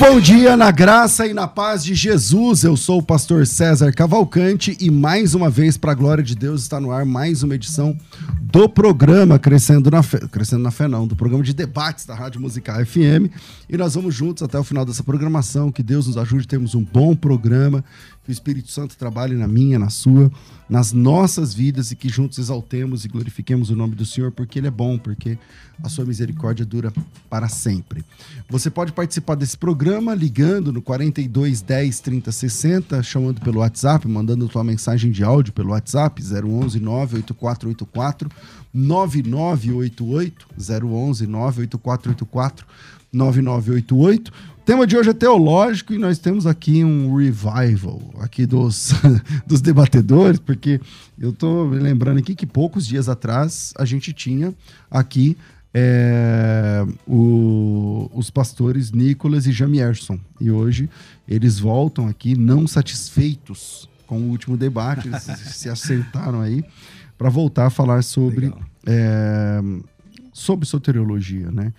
Bom dia na graça e na paz de Jesus. Eu sou o pastor César Cavalcante e mais uma vez, para a glória de Deus, está no ar mais uma edição do programa Crescendo na Fé, Crescendo na Fé não, do programa de debates da Rádio Musical FM. E nós vamos juntos até o final dessa programação. Que Deus nos ajude, temos um bom programa que o Espírito Santo trabalhe na minha, na sua, nas nossas vidas e que juntos exaltemos e glorifiquemos o nome do Senhor, porque Ele é bom, porque a sua misericórdia dura para sempre. Você pode participar desse programa ligando no 42 10 30 60, chamando pelo WhatsApp, mandando sua mensagem de áudio pelo WhatsApp 011 98484 9988 011 98484 9988 tema de hoje é teológico e nós temos aqui um revival aqui dos, dos debatedores, porque eu estou me lembrando aqui que poucos dias atrás a gente tinha aqui é, o, os pastores Nicolas e Jamierson. E hoje eles voltam aqui não satisfeitos com o último debate, eles se acertaram aí para voltar a falar sobre, é, sobre soteriologia, né?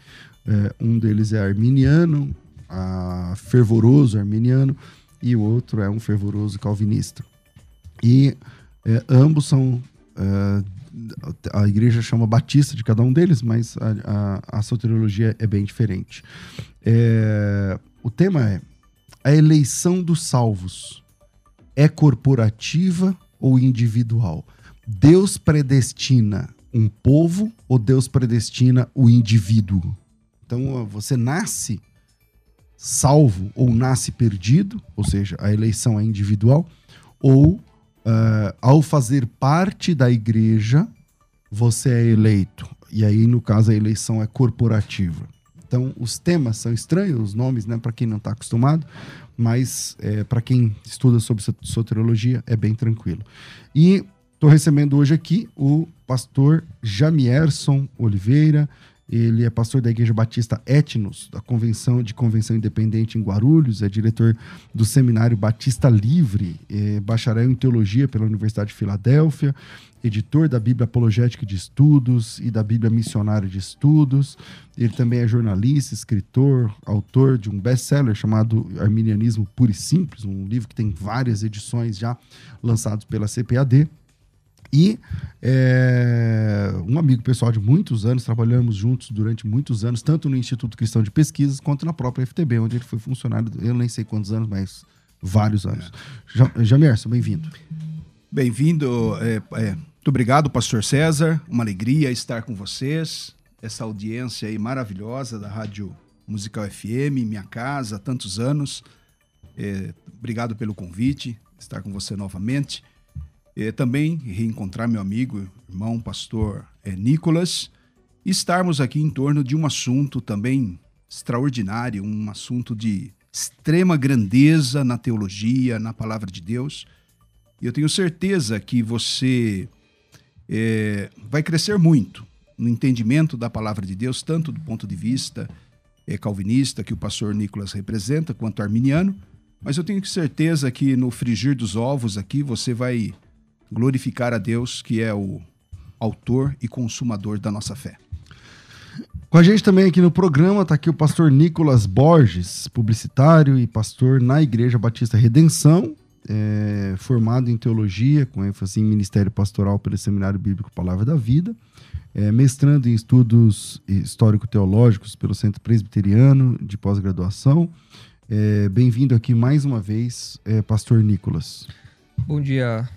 É, um deles é arminiano, a, fervoroso arminiano e o outro é um fervoroso calvinista. E é, ambos são. É, a igreja chama batista de cada um deles, mas a, a, a soteriologia é bem diferente. É, o tema é: a eleição dos salvos é corporativa ou individual? Deus predestina um povo ou Deus predestina o indivíduo? Então você nasce salvo ou nasce perdido, ou seja, a eleição é individual, ou uh, ao fazer parte da igreja, você é eleito. E aí, no caso, a eleição é corporativa. Então, os temas são estranhos, os nomes, né, para quem não está acostumado, mas é, para quem estuda sobre soteriologia é bem tranquilo. E estou recebendo hoje aqui o pastor Jamierson Oliveira, ele é pastor da Igreja Batista Etnos, da Convenção de Convenção Independente em Guarulhos, é diretor do Seminário Batista Livre, é bacharel em Teologia pela Universidade de Filadélfia, editor da Bíblia Apologética de Estudos e da Bíblia Missionária de Estudos. Ele também é jornalista, escritor, autor de um best-seller chamado Arminianismo Puro e Simples, um livro que tem várias edições já lançados pela CPAD. E é, um amigo pessoal de muitos anos, trabalhamos juntos durante muitos anos, tanto no Instituto Cristão de Pesquisas quanto na própria FTB, onde ele foi funcionário, eu nem sei quantos anos, mas vários anos. É. Jamerson, bem-vindo. Bem-vindo. É, é, muito obrigado, pastor César. Uma alegria estar com vocês. Essa audiência aí maravilhosa da Rádio Musical FM, minha casa, há tantos anos. É, obrigado pelo convite, estar com você novamente. É, também reencontrar meu amigo, irmão, pastor é, Nicolas, e estarmos aqui em torno de um assunto também extraordinário, um assunto de extrema grandeza na teologia, na palavra de Deus. E eu tenho certeza que você é, vai crescer muito no entendimento da palavra de Deus, tanto do ponto de vista é, calvinista, que o pastor Nicolas representa, quanto arminiano. Mas eu tenho certeza que no frigir dos ovos aqui você vai glorificar a Deus, que é o autor e consumador da nossa fé. Com a gente também aqui no programa está aqui o pastor Nicolas Borges, publicitário e pastor na Igreja Batista Redenção, é, formado em teologia, com ênfase em ministério pastoral pelo Seminário Bíblico Palavra da Vida, é, mestrando em estudos histórico-teológicos pelo Centro Presbiteriano de pós-graduação. É, Bem-vindo aqui mais uma vez, é, Pastor Nicolas. Bom dia,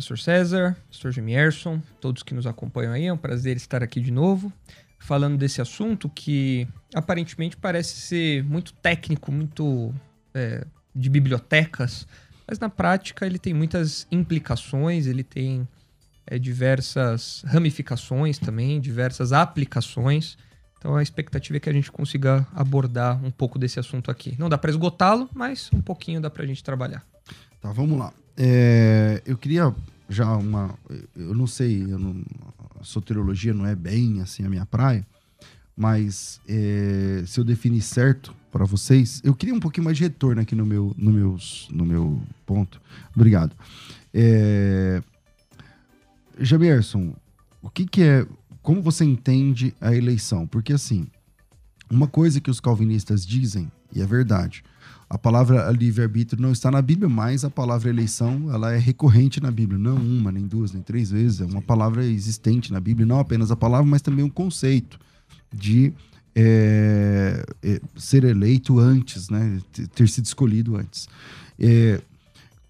Pastor César, Pastor Gemierson, todos que nos acompanham aí. É um prazer estar aqui de novo, falando desse assunto que aparentemente parece ser muito técnico, muito é, de bibliotecas, mas na prática ele tem muitas implicações, ele tem é, diversas ramificações também, diversas aplicações. Então a expectativa é que a gente consiga abordar um pouco desse assunto aqui. Não dá para esgotá-lo, mas um pouquinho dá para a gente trabalhar. Tá, vamos lá. É, eu queria já uma. Eu não sei, eu não, a soteriologia não é bem assim a minha praia, mas é, se eu definir certo para vocês, eu queria um pouquinho mais de retorno aqui no meu, no meus, no meu ponto. Obrigado. É, Jamerson, o que, que é. Como você entende a eleição? Porque assim, uma coisa que os calvinistas dizem, e é verdade, a palavra livre-arbítrio não está na Bíblia, mas a palavra eleição ela é recorrente na Bíblia. Não uma, nem duas, nem três vezes. É uma palavra existente na Bíblia, não apenas a palavra, mas também um conceito de é, é, ser eleito antes, né? ter sido escolhido antes. É,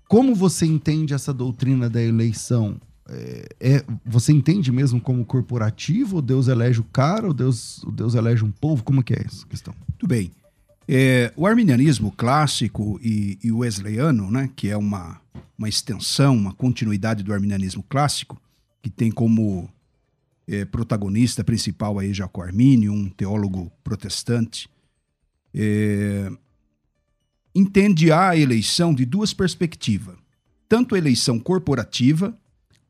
como você entende essa doutrina da eleição? É, é, você entende mesmo como corporativo? Ou Deus elege o cara? Ou Deus, Deus elege um povo? Como que é essa questão? Tudo bem. É, o arminianismo clássico e, e, o wesleyano, né, que é uma, uma extensão, uma continuidade do arminianismo clássico, que tem como é, protagonista principal aí Jaco Armínio, um teólogo protestante, é, entende a eleição de duas perspectivas, tanto a eleição corporativa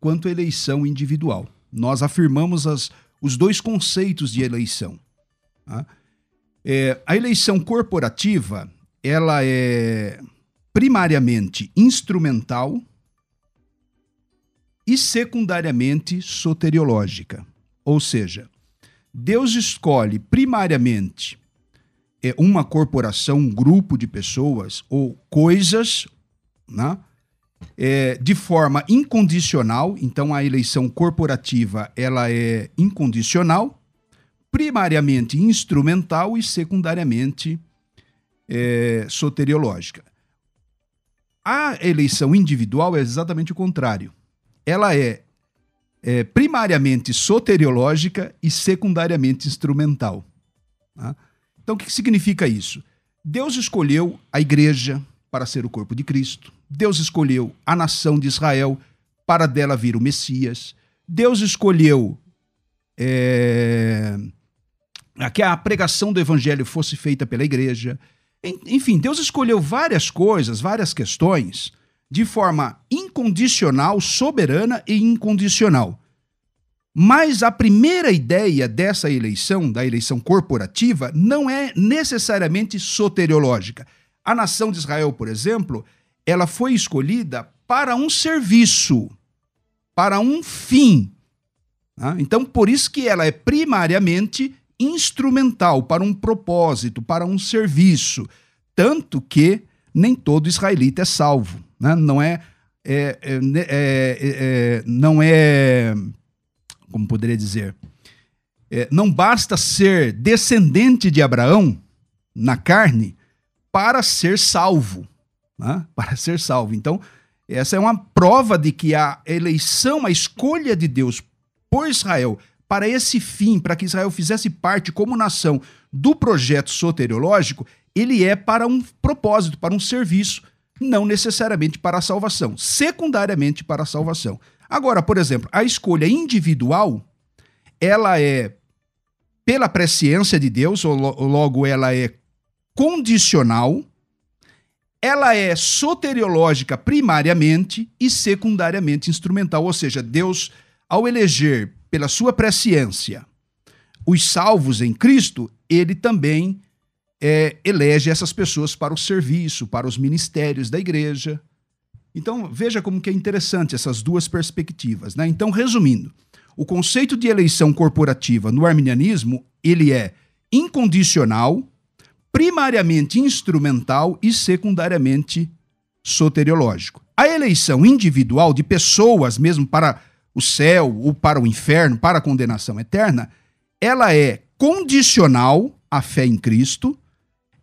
quanto a eleição individual. Nós afirmamos as, os dois conceitos de eleição. Tá? É, a eleição corporativa ela é primariamente instrumental e secundariamente soteriológica. Ou seja, Deus escolhe primariamente é, uma corporação, um grupo de pessoas ou coisas, né? é, de forma incondicional, então a eleição corporativa ela é incondicional, primariamente instrumental e secundariamente é, soteriológica. A eleição individual é exatamente o contrário. Ela é, é primariamente soteriológica e secundariamente instrumental. Tá? Então, o que significa isso? Deus escolheu a igreja para ser o corpo de Cristo. Deus escolheu a nação de Israel para dela vir o Messias. Deus escolheu é, que a pregação do evangelho fosse feita pela igreja. Enfim, Deus escolheu várias coisas, várias questões, de forma incondicional, soberana e incondicional. Mas a primeira ideia dessa eleição, da eleição corporativa, não é necessariamente soteriológica. A nação de Israel, por exemplo, ela foi escolhida para um serviço, para um fim. Tá? Então, por isso que ela é primariamente instrumental, para um propósito, para um serviço. Tanto que nem todo israelita é salvo. Né? Não é, é, é, é, é não é, como poderia dizer, é, não basta ser descendente de Abraão na carne para ser salvo né? para ser salvo. Então, essa é uma prova de que a eleição, a escolha de Deus por Israel para esse fim, para que Israel fizesse parte como nação do projeto soteriológico, ele é para um propósito, para um serviço, não necessariamente para a salvação, secundariamente para a salvação. Agora, por exemplo, a escolha individual, ela é pela presciência de Deus, ou logo ela é condicional, ela é soteriológica primariamente e secundariamente instrumental, ou seja, Deus, ao eleger pela sua presciência os salvos em Cristo, ele também é, elege essas pessoas para o serviço, para os ministérios da igreja. Então, veja como que é interessante essas duas perspectivas. Né? Então, resumindo, o conceito de eleição corporativa no arminianismo, ele é incondicional, primariamente instrumental e secundariamente soteriológico. A eleição individual de pessoas, mesmo para o céu ou para o inferno, para a condenação eterna, ela é condicional à fé em Cristo,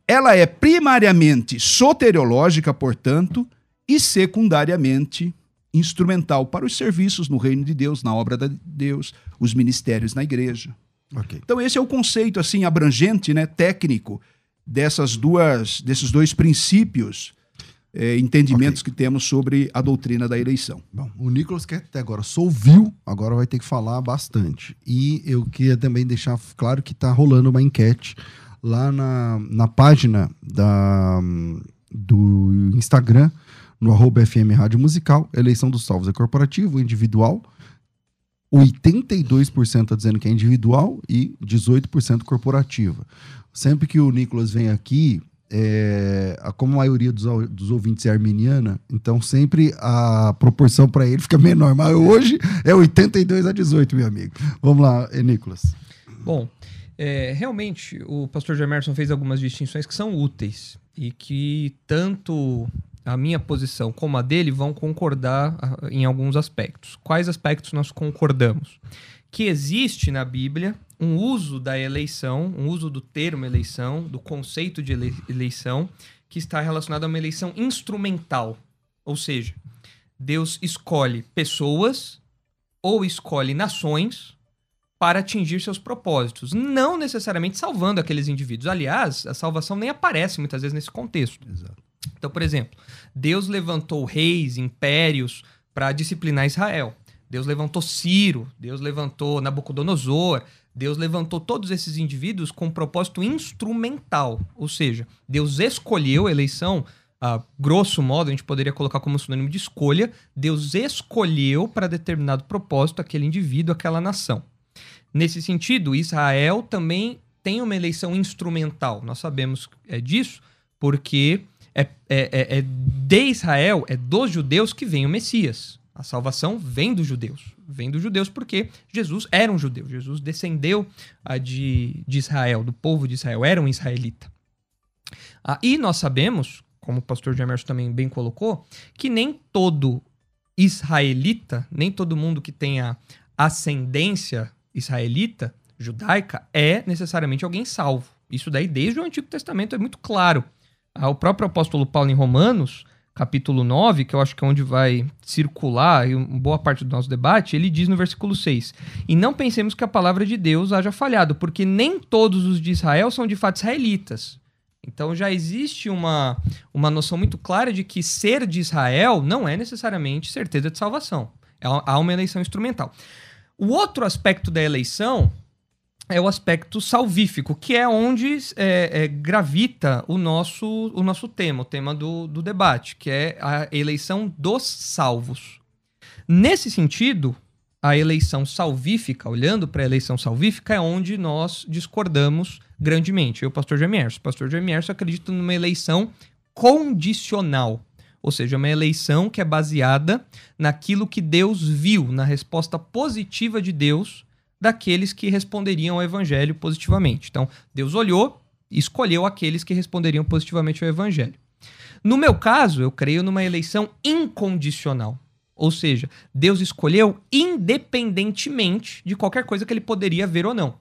ela é primariamente soteriológica, portanto, e secundariamente instrumental para os serviços no reino de Deus, na obra de Deus, os ministérios na igreja. Ok. Então esse é o conceito assim abrangente, né, técnico dessas duas, desses dois princípios, eh, entendimentos que temos sobre a doutrina da eleição. Bom, o Nicolas que até agora só ouviu, agora vai ter que falar bastante. E eu queria também deixar claro que está rolando uma enquete lá na, na página da, do Instagram, no arroba FM Rádio Musical, eleição dos salvos é corporativo, individual. 82% está dizendo que é individual e 18% corporativa. Sempre que o Nicolas vem aqui, é, como a maioria dos, dos ouvintes é arminiana, então sempre a proporção para ele fica menor. Mas hoje é 82 a 18, meu amigo. Vamos lá, eh, Nicolas. Bom, é, realmente o pastor Gemerson fez algumas distinções que são úteis e que tanto a minha posição como a dele vão concordar ah, em alguns aspectos. Quais aspectos nós concordamos? Que existe na Bíblia um uso da eleição, um uso do termo eleição, do conceito de ele- eleição, que está relacionado a uma eleição instrumental. Ou seja, Deus escolhe pessoas ou escolhe nações para atingir seus propósitos, não necessariamente salvando aqueles indivíduos. Aliás, a salvação nem aparece muitas vezes nesse contexto. Então, por exemplo, Deus levantou reis, impérios para disciplinar Israel. Deus levantou Ciro, Deus levantou Nabucodonosor, Deus levantou todos esses indivíduos com um propósito instrumental. Ou seja, Deus escolheu a eleição, a grosso modo, a gente poderia colocar como sinônimo de escolha, Deus escolheu para determinado propósito aquele indivíduo, aquela nação. Nesse sentido, Israel também tem uma eleição instrumental. Nós sabemos é, disso porque é, é- é- é de Israel, é dos judeus que vem o Messias. A salvação vem dos judeus. Vem dos judeus porque Jesus era um judeu. Jesus descendeu ah, de, de Israel, do povo de Israel, era um israelita. Ah, e nós sabemos, como o pastor Gemerson também bem colocou, que nem todo israelita, nem todo mundo que tenha ascendência israelita, judaica, é necessariamente alguém salvo. Isso daí, desde o Antigo Testamento, é muito claro. Ah, O próprio apóstolo Paulo em Romanos, capítulo 9, que eu acho que é onde vai circular boa parte do nosso debate, ele diz no versículo 6: E não pensemos que a palavra de Deus haja falhado, porque nem todos os de Israel são de fato israelitas. Então já existe uma, uma noção muito clara de que ser de Israel não é necessariamente certeza de salvação. É- Há uma eleição instrumental. O outro aspecto da eleição é o aspecto salvífico, que é onde é, é, gravita o nosso, o nosso tema, o tema do, do debate, que é a eleição dos salvos. Nesse sentido, a eleição salvífica, olhando para a eleição salvífica, é onde nós discordamos grandemente. Eu, pastor Gemierso. O pastor Gemierso acredita numa eleição condicional. Ou seja, uma eleição que é baseada naquilo que Deus viu, na resposta positiva de Deus daqueles que responderiam ao evangelho positivamente. Então, Deus olhou e escolheu aqueles que responderiam positivamente ao evangelho. No meu caso, eu creio numa eleição incondicional. Ou seja, Deus escolheu independentemente de qualquer coisa que ele poderia ver ou não.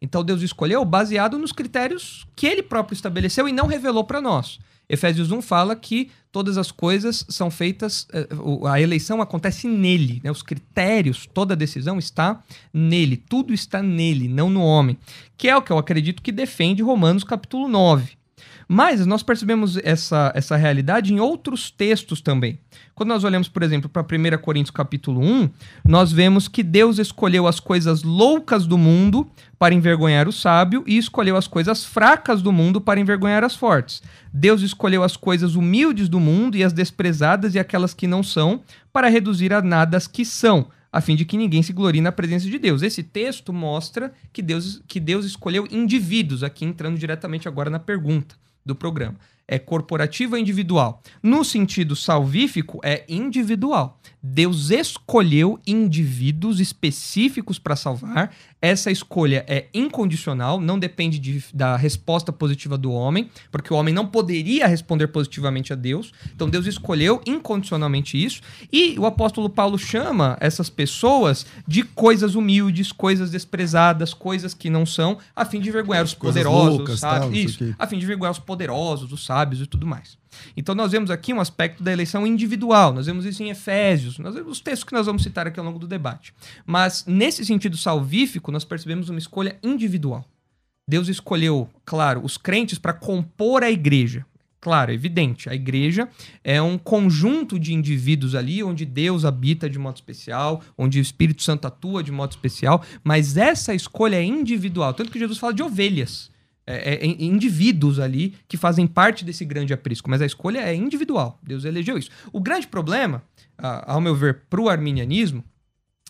Então Deus escolheu baseado nos critérios que ele próprio estabeleceu e não revelou para nós. Efésios 1 fala que todas as coisas são feitas, eh, a eleição acontece nele, né? os critérios, toda decisão está nele, tudo está nele, não no homem. Que é o que eu acredito que defende Romanos capítulo 9. Mas nós percebemos essa, essa realidade em outros textos também. Quando nós olhamos, por exemplo, para 1 Coríntios capítulo 1, nós vemos que Deus escolheu as coisas loucas do mundo para envergonhar o sábio e escolheu as coisas fracas do mundo para envergonhar as fortes. Deus escolheu as coisas humildes do mundo e as desprezadas e aquelas que não são para reduzir a nada as que são, a fim de que ninguém se glorie na presença de Deus. Esse texto mostra que Deus, que Deus escolheu indivíduos, aqui entrando diretamente agora na pergunta do programa. É corporativo ou individual? No sentido salvífico, é individual. Deus escolheu indivíduos específicos para salvar. Essa escolha é incondicional, não depende de, da resposta positiva do homem, porque o homem não poderia responder positivamente a Deus. Então Deus escolheu incondicionalmente isso. E o apóstolo Paulo chama essas pessoas de coisas humildes, coisas desprezadas, coisas que não são, a fim de envergonhar os Coisas poderosos, loucas, sabe? tal, isso, quê. a fim de envergonhar os poderosos, os sábios e tudo mais. Então nós vemos aqui um aspecto da eleição individual, nós vemos isso em Efésios, nós vemos os textos que nós vamos citar aqui ao longo do debate. Mas nesse sentido salvífico, nós percebemos uma escolha individual. Deus escolheu, claro, os crentes para compor a igreja. Claro, é evidente, a igreja é um conjunto de indivíduos ali onde Deus habita de modo especial, onde o Espírito Santo atua de modo especial, mas essa escolha é individual. Tanto que Jesus fala de ovelhas. É, é, indivíduos ali que fazem parte desse grande aprisco, mas a escolha é individual. Deus elegeu isso. O grande problema, ao meu ver, para o arminianismo,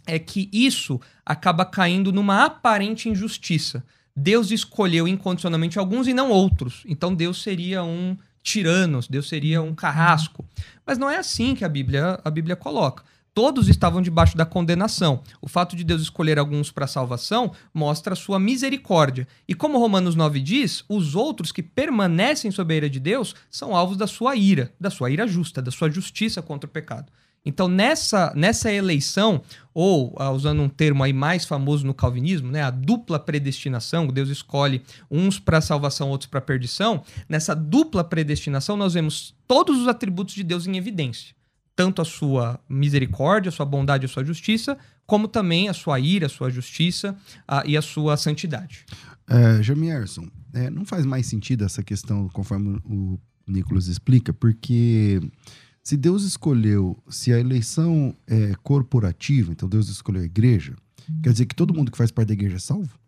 é que isso acaba caindo numa aparente injustiça. Deus escolheu incondicionalmente alguns e não outros. Então Deus seria um tirano, Deus seria um carrasco. Mas não é assim que a Bíblia, a Bíblia coloca. Todos estavam debaixo da condenação. O fato de Deus escolher alguns para salvação mostra a sua misericórdia. E como Romanos 9 diz, os outros que permanecem sob a ira de Deus são alvos da sua ira, da sua ira justa, da sua justiça contra o pecado. Então, nessa, nessa eleição, ou ah, usando um termo aí mais famoso no calvinismo, né, a dupla predestinação, Deus escolhe uns para salvação, outros para perdição. Nessa dupla predestinação, nós vemos todos os atributos de Deus em evidência tanto a sua misericórdia, a sua bondade, a sua justiça, como também a sua ira, a sua justiça a, e a sua santidade. É, Jamierson, é, não faz mais sentido essa questão, conforme o Nicolas explica, porque se Deus escolheu, se a eleição é corporativa, então Deus escolheu a igreja, quer dizer que todo mundo que faz parte da igreja é salvo?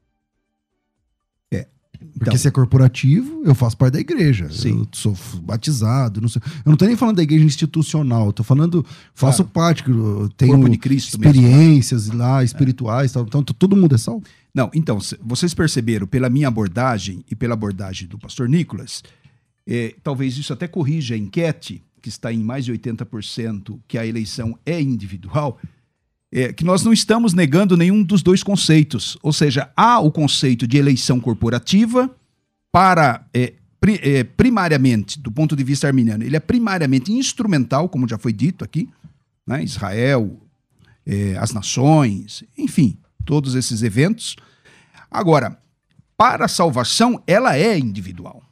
É. Porque Então- se é corporativo, eu faço parte da igreja. Sim. Eu sou batizado, não sei. Eu não tô nem falando da igreja institucional, eu tô falando, faço parte, eu tenho Cristo mesmo. experiências lá, espirituais, tal. então todo mundo é salvo? Não, então, vocês perceberam pela minha abordagem e pela abordagem do pastor Nicolas, é, talvez isso até corrija a enquete, que está em mais de 80%, que a eleição é individual, é, que nós não estamos negando nenhum dos dois conceitos. Ou seja, há o conceito de eleição corporativa para, é, é, primariamente, do ponto de vista arminiano, ele é primariamente instrumental, como já foi dito aqui, né? Israel, é, as nações, enfim, todos esses eventos. Agora, para a salvação, ela é individual.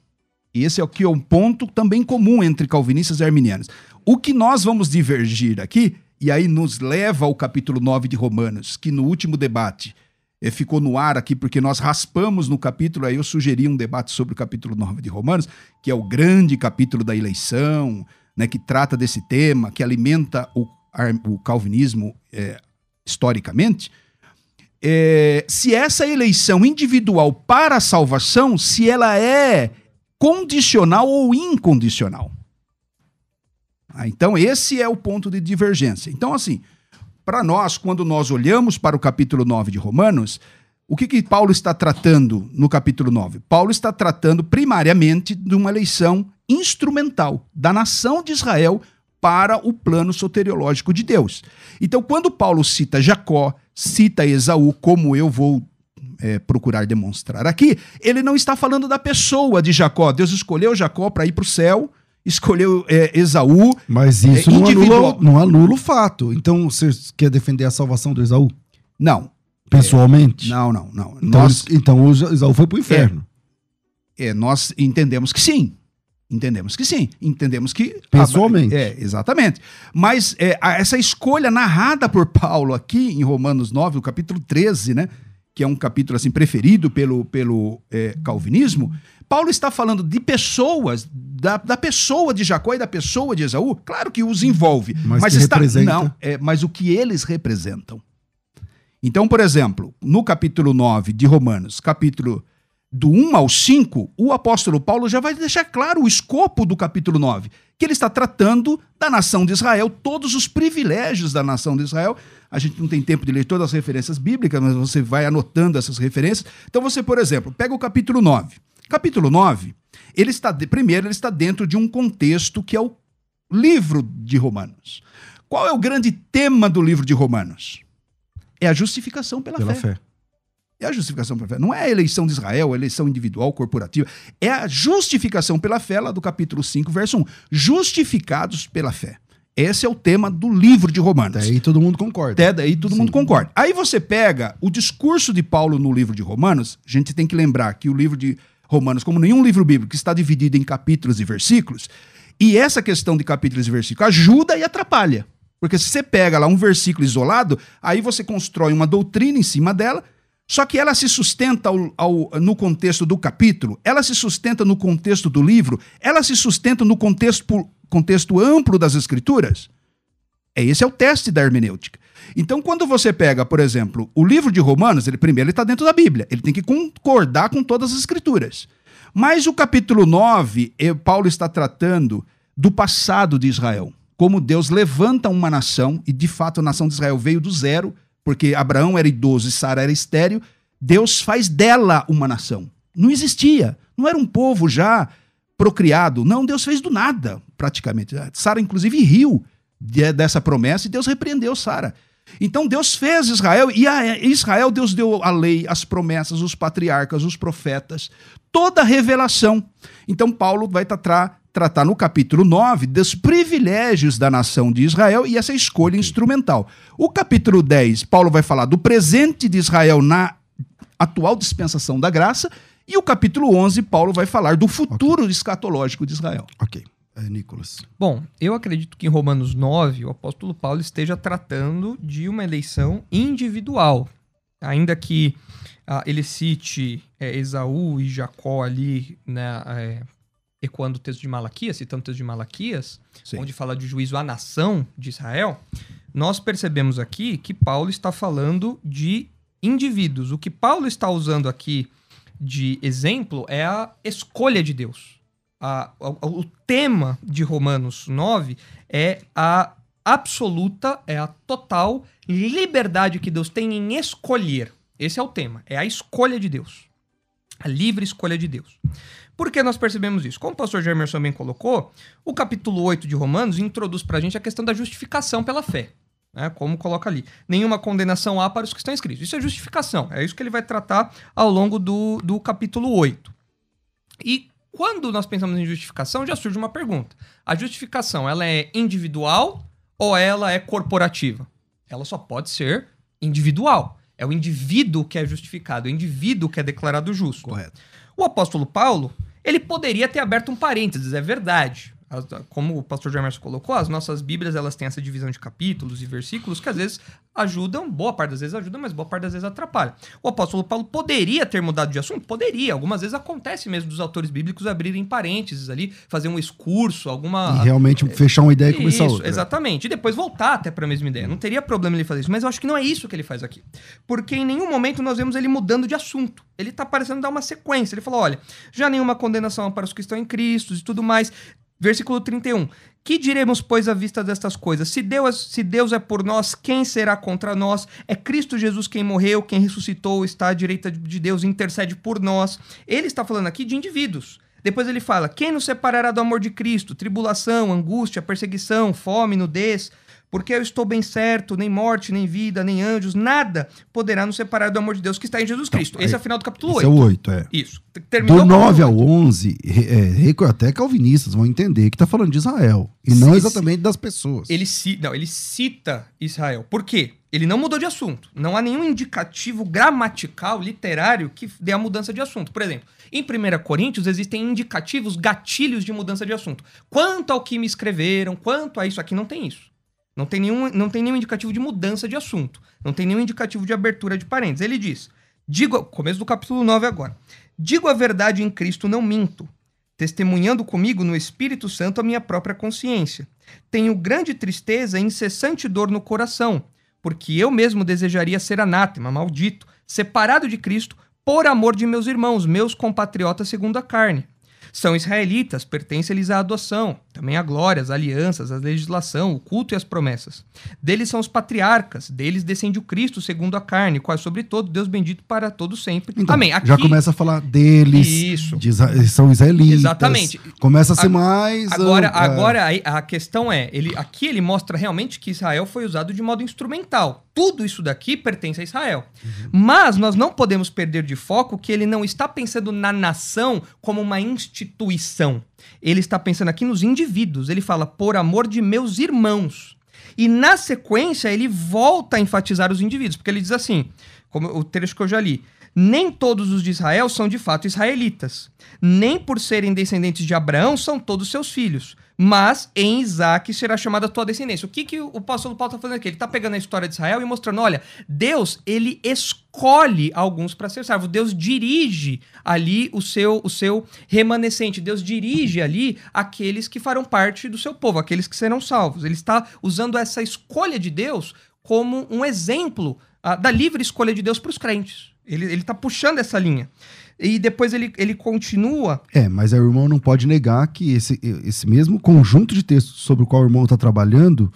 E esse é o que é um ponto também comum entre calvinistas e arminianos. O que nós vamos divergir aqui, e aí nos leva ao capítulo 9 de Romanos, que no último debate eh, ficou no ar aqui porque nós raspamos no capítulo, aí eu sugeri um debate sobre o capítulo 9 de Romanos, que é o grande capítulo da eleição, né, que trata desse tema, que alimenta o, o calvinismo eh, historicamente. É, se essa eleição individual para a salvação, se ela é condicional ou incondicional. Ah, então, esse é o ponto de divergência. Então, assim, para nós, quando nós olhamos para o capítulo 9 de Romanos, o que, que Paulo está tratando no capítulo 9? Paulo está tratando primariamente de uma eleição instrumental da nação de Israel para o plano soteriológico de Deus. Então, quando Paulo cita Jacó, cita Esaú, como eu vou é, procurar demonstrar aqui, ele não está falando da pessoa de Jacó. Deus escolheu Jacó para ir para o céu, escolheu é, Esaú. Mas isso É não, anula, não anula o fato. Então você quer defender a salvação do Esaú? Não, Pessoalmente? não, não, não. Então, Nós, então o Esaú foi pro inferno. é, nós entendemos que sim. Entendemos que sim. Entendemos que. Pessoalmente. É, exatamente. Mas é, essa escolha narrada por Paulo aqui em Romanos 9, o capítulo 13, né? Que é um capítulo assim preferido pelo, pelo é, calvinismo. Paulo está falando de pessoas, da, da pessoa de Jacó e da pessoa de Esaú. Claro que os envolve. Mas que está. representa- Não, é, mas o que eles representam. Então, por exemplo, no capítulo 9 de Romanos, capítulo do 1 ao 5, o apóstolo Paulo já vai deixar claro o escopo do capítulo 9, que ele está tratando da nação de Israel, todos os privilégios da nação de Israel. A gente não tem tempo de ler todas as referências bíblicas, mas você vai anotando essas referências. Então você, por exemplo, pega o capítulo 9. Capítulo 9, ele está de, primeiro ele está dentro de um contexto que é o livro de Romanos. Qual é o grande tema do livro de Romanos? É a justificação pela, Pela fé. fé. É a justificação pela fé. Não é a eleição de Israel, a eleição individual, corporativa. É a justificação pela fé, lá do capítulo 5, verso 1. Justificados pela fé. Esse é o tema do livro de Romanos. Até aí todo mundo concorda. Até daí todo Sim. mundo concorda. Aí você pega o discurso de Paulo no livro de Romanos, a gente tem que lembrar que o livro de Romanos, como nenhum livro bíblico, está dividido em capítulos e versículos, e essa questão de capítulos e versículos ajuda e atrapalha. Porque se você pega lá um versículo isolado, aí você constrói uma doutrina em cima dela, só que ela se sustenta ao- ao- no contexto do capítulo, ela se sustenta no contexto do livro, ela se sustenta no contexto, contexto amplo das escrituras. É esse é o teste da hermenêutica. Então, quando você pega, por exemplo, o livro de Romanos, ele primeiro está dentro da Bíblia, ele tem que concordar com todas as escrituras. Mas o capítulo 9, eh, Paulo está tratando do passado de Israel, como Deus levanta uma nação, e de fato a nação de Israel veio do zero, porque Abraão era idoso e Sara era estéreo, Deus faz dela uma nação. Não existia, não era um povo já procriado, não, Deus fez do nada, praticamente. Sara inclusive riu de- dessa promessa e Deus repreendeu Sara. Então Deus fez Israel e a Israel Deus deu a lei, as promessas, os patriarcas, os profetas, toda a revelação. Então Paulo vai tra- tratar no capítulo 9 dos privilégios da nação de Israel e essa escolha instrumental. O capítulo 10, Paulo vai falar do presente de Israel na atual dispensação da graça e o capítulo 11, Paulo vai falar do futuro escatológico de Israel. Ok. É, Nicolas. Bom, eu acredito que em Romanos 9, o apóstolo Paulo esteja tratando de uma eleição individual. Ainda que ah, ele cite é, Esaú e Jacó ali, né, é, ecoando o texto de Malaquias, citando o texto de Malaquias, Sim. onde fala de juízo à nação de Israel, nós percebemos aqui que Paulo está falando de indivíduos. O que Paulo está usando aqui de exemplo é a escolha de Deus. A- o, o tema de Romanos 9 é a absoluta, é a total liberdade que Deus tem em escolher. Esse é o tema, é a escolha de Deus. A livre escolha de Deus. Por que nós percebemos isso? Como o pastor Germerson bem colocou, o capítulo 8 de Romanos introduz para a gente a questão da justificação pela fé. Né? Como coloca ali. Nenhuma condenação há para os que estão escritos. Isso é justificação. É isso que ele vai tratar ao longo do, do capítulo 8. E quando nós pensamos em justificação, já surge uma pergunta. A justificação, ela é individual ou ela é corporativa? Ela só pode ser individual. É o indivíduo que é justificado, é o indivíduo que é declarado justo. Correto. O apóstolo Paulo, ele poderia ter aberto um parênteses, é verdade. As- Como o pastor Jamerson colocou, as nossas bíblias elas têm essa divisão de capítulos e versículos que às vezes ajudam, boa parte das vezes ajudam, mas boa parte das vezes atrapalham. O apóstolo Paulo poderia ter mudado de assunto? Poderia. Algumas vezes acontece mesmo dos autores bíblicos abrirem parênteses ali, fazer um excurso, alguma... E realmente fechar uma ideia e começar Isso, outra. exatamente. E depois voltar até para a mesma ideia. Não teria problema ele fazer isso, mas eu acho que não é isso que ele faz aqui. Porque em nenhum momento nós vemos ele mudando de assunto. Ele tá parecendo dar uma sequência. Ele falou: olha, já nenhuma condenação para os que estão em Cristo e tudo mais. Versículo 31. Que diremos, pois, à vista destas coisas? Se Deus, se Deus é por nós, quem será contra nós? É Cristo Jesus quem morreu, quem ressuscitou, está à direita de Deus intercede por nós. Ele está falando aqui de indivíduos. Depois ele fala: Quem nos separará do amor de Cristo? Tribulação, angústia, perseguição, fome, nudez. Porque eu estou bem certo, nem morte, nem vida, nem anjos, nada poderá nos separar do amor de Deus que está em Jesus Cristo. Esse é o final do capítulo Esse 8. é o 8, é. Isso. Terminou Do o 9 capítulo ao 8. 11, é, é, até calvinistas vão entender que tá falando de Israel. E não Sim, exatamente das pessoas. Ele, não, ele cita Israel. Por quê? Ele não mudou de assunto. Não há nenhum indicativo gramatical, literário, que dê a mudança de assunto. Por exemplo, em 1 Coríntios existem indicativos, gatilhos de mudança de assunto. Quanto ao que me escreveram, quanto a isso aqui, não tem isso. Não tem nenhum, não tem nenhum indicativo de mudança de assunto. Não tem nenhum indicativo de abertura de parênteses. Ele diz, digo, começo do capítulo 9 agora. Digo a verdade em Cristo, não minto testemunhando comigo no Espírito Santo a minha própria consciência. Tenho grande tristeza e incessante dor no coração, porque eu mesmo desejaria ser anátema, maldito, separado de Cristo, por amor de meus irmãos, meus compatriotas segundo a carne. São israelitas, pertence-lhes a adoção, também a glória, as alianças, a legislação, o culto e as promessas. Deles são os patriarcas, deles descende o Cristo segundo a carne, qual é sobre todo Deus bendito para todo sempre. Então, Amém. Aqui, Já começa a falar deles. Isso. de Isra- são israelitas. Exatamente. Começa a ser A- mais. Agora, ah, agora aí, a questão é, ele, aqui ele mostra realmente que Israel foi usado de modo instrumental. Tudo isso daqui pertence a Israel. Mas nós não podemos perder de foco que ele não está pensando na nação como uma instituição. Ele está pensando aqui nos indivíduos. Ele fala, por amor de meus irmãos. E na sequência, ele volta a enfatizar os indivíduos, porque ele diz assim, como o trecho que eu já li. Nem todos os de Israel são de fato israelitas. Nem por serem descendentes de Abraão são todos seus filhos. Mas em Isaac será chamada tua descendência. O que, que o apóstolo Paulo está fazendo aqui? Ele está pegando a história de Israel e mostrando: olha, Deus, ele escolhe alguns para ser salvo. Deus dirige ali o seu, o seu remanescente. Deus dirige ali aqueles que farão parte do seu povo, aqueles que serão salvos. Ele está usando essa escolha de Deus como um exemplo ah, da livre escolha de Deus para os crentes. Ele, ele tá puxando essa linha. E depois ele, ele continua. É, mas aí o irmão não pode negar que esse, esse mesmo conjunto de textos sobre o qual o irmão está trabalhando,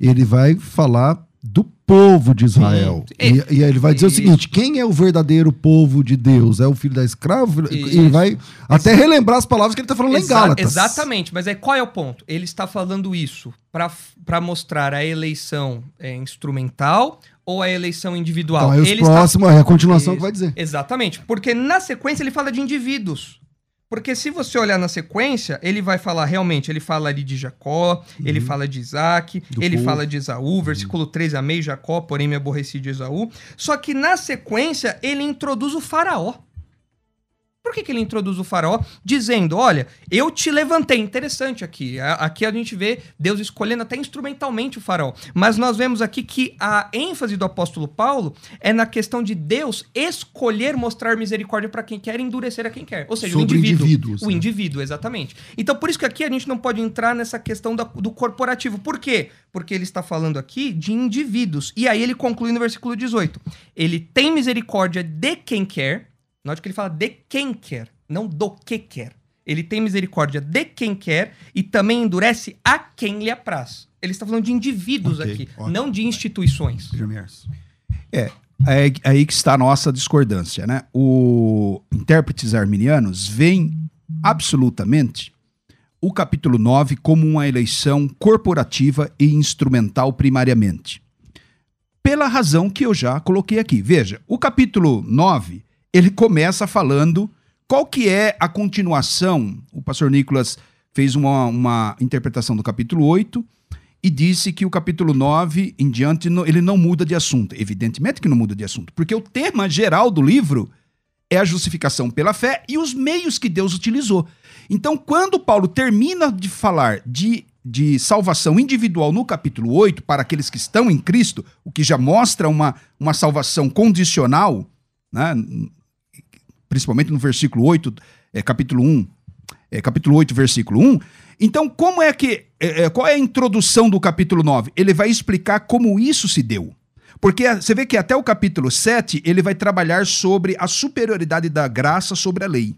ele vai falar do povo de Israel. Sim. E, e aí ele vai dizer o seguinte: quem é o verdadeiro povo de Deus? É o filho da escrava? E vai até relembrar as palavras que ele está falando lá em Exa- Gálatas. Exatamente, mas aí qual é o ponto? Ele está falando isso para mostrar a eleição é, instrumental ou a eleição individual? Então aí os ele está- próximos, é a continuação que vai dizer. Exatamente, porque na sequência ele fala de indivíduos. Porque se você olhar na sequência, ele vai falar realmente, ele fala ali de Jacó, ele fala de Isaac, Do ele povo. fala de Esaú, versículo 3, amei Jacó, porém me aborreci de Esaú. Só que na sequência ele introduz o faraó. Por que, que ele introduz o faraó? Dizendo, olha, eu te levantei. Interessante aqui. A- Aqui a gente vê Deus escolhendo até instrumentalmente o faraó. Mas nós vemos aqui que a ênfase do apóstolo Paulo é na questão de Deus escolher mostrar misericórdia para quem quer e endurecer a quem quer. Ou seja, Sobre o indivíduo. o né? indivíduo, exatamente. Então, por isso que aqui a gente não pode entrar nessa questão da- do corporativo. Por quê? Porque ele está falando aqui de indivíduos. E aí ele conclui no versículo 18. Ele tem misericórdia de quem quer. Note que ele fala de quem quer, não do que quer. Ele tem misericórdia de quem quer e também endurece a quem lhe apraz. Ele está falando de indivíduos Ok, aqui, ótimo. não de instituições. É, é aí que está a nossa discordância, né? O intérpretes arminianos veem absolutamente o capítulo 9 como uma eleição corporativa e instrumental primariamente. Pela razão que eu já coloquei aqui. Veja, o capítulo 9, ele começa falando qual que é a continuação. O pastor Nicolas fez uma, uma interpretação do capítulo 8 e disse que o capítulo 9 em diante ele não muda de assunto. Evidentemente que não muda de assunto, porque o tema geral do livro é a justificação pela fé e os meios que Deus utilizou. Então, quando Paulo termina de falar de, de salvação individual no capítulo 8, para aqueles que estão em Cristo, o que já mostra uma, uma salvação condicional, né? Principalmente no versículo 8, é, capítulo 1, é, capítulo 8, versículo 1. Então, como é que. é, é, qual é a introdução do capítulo 9? Ele vai explicar como isso se deu. Porque você vê que até o capítulo 7 ele vai trabalhar sobre a superioridade da graça sobre a lei.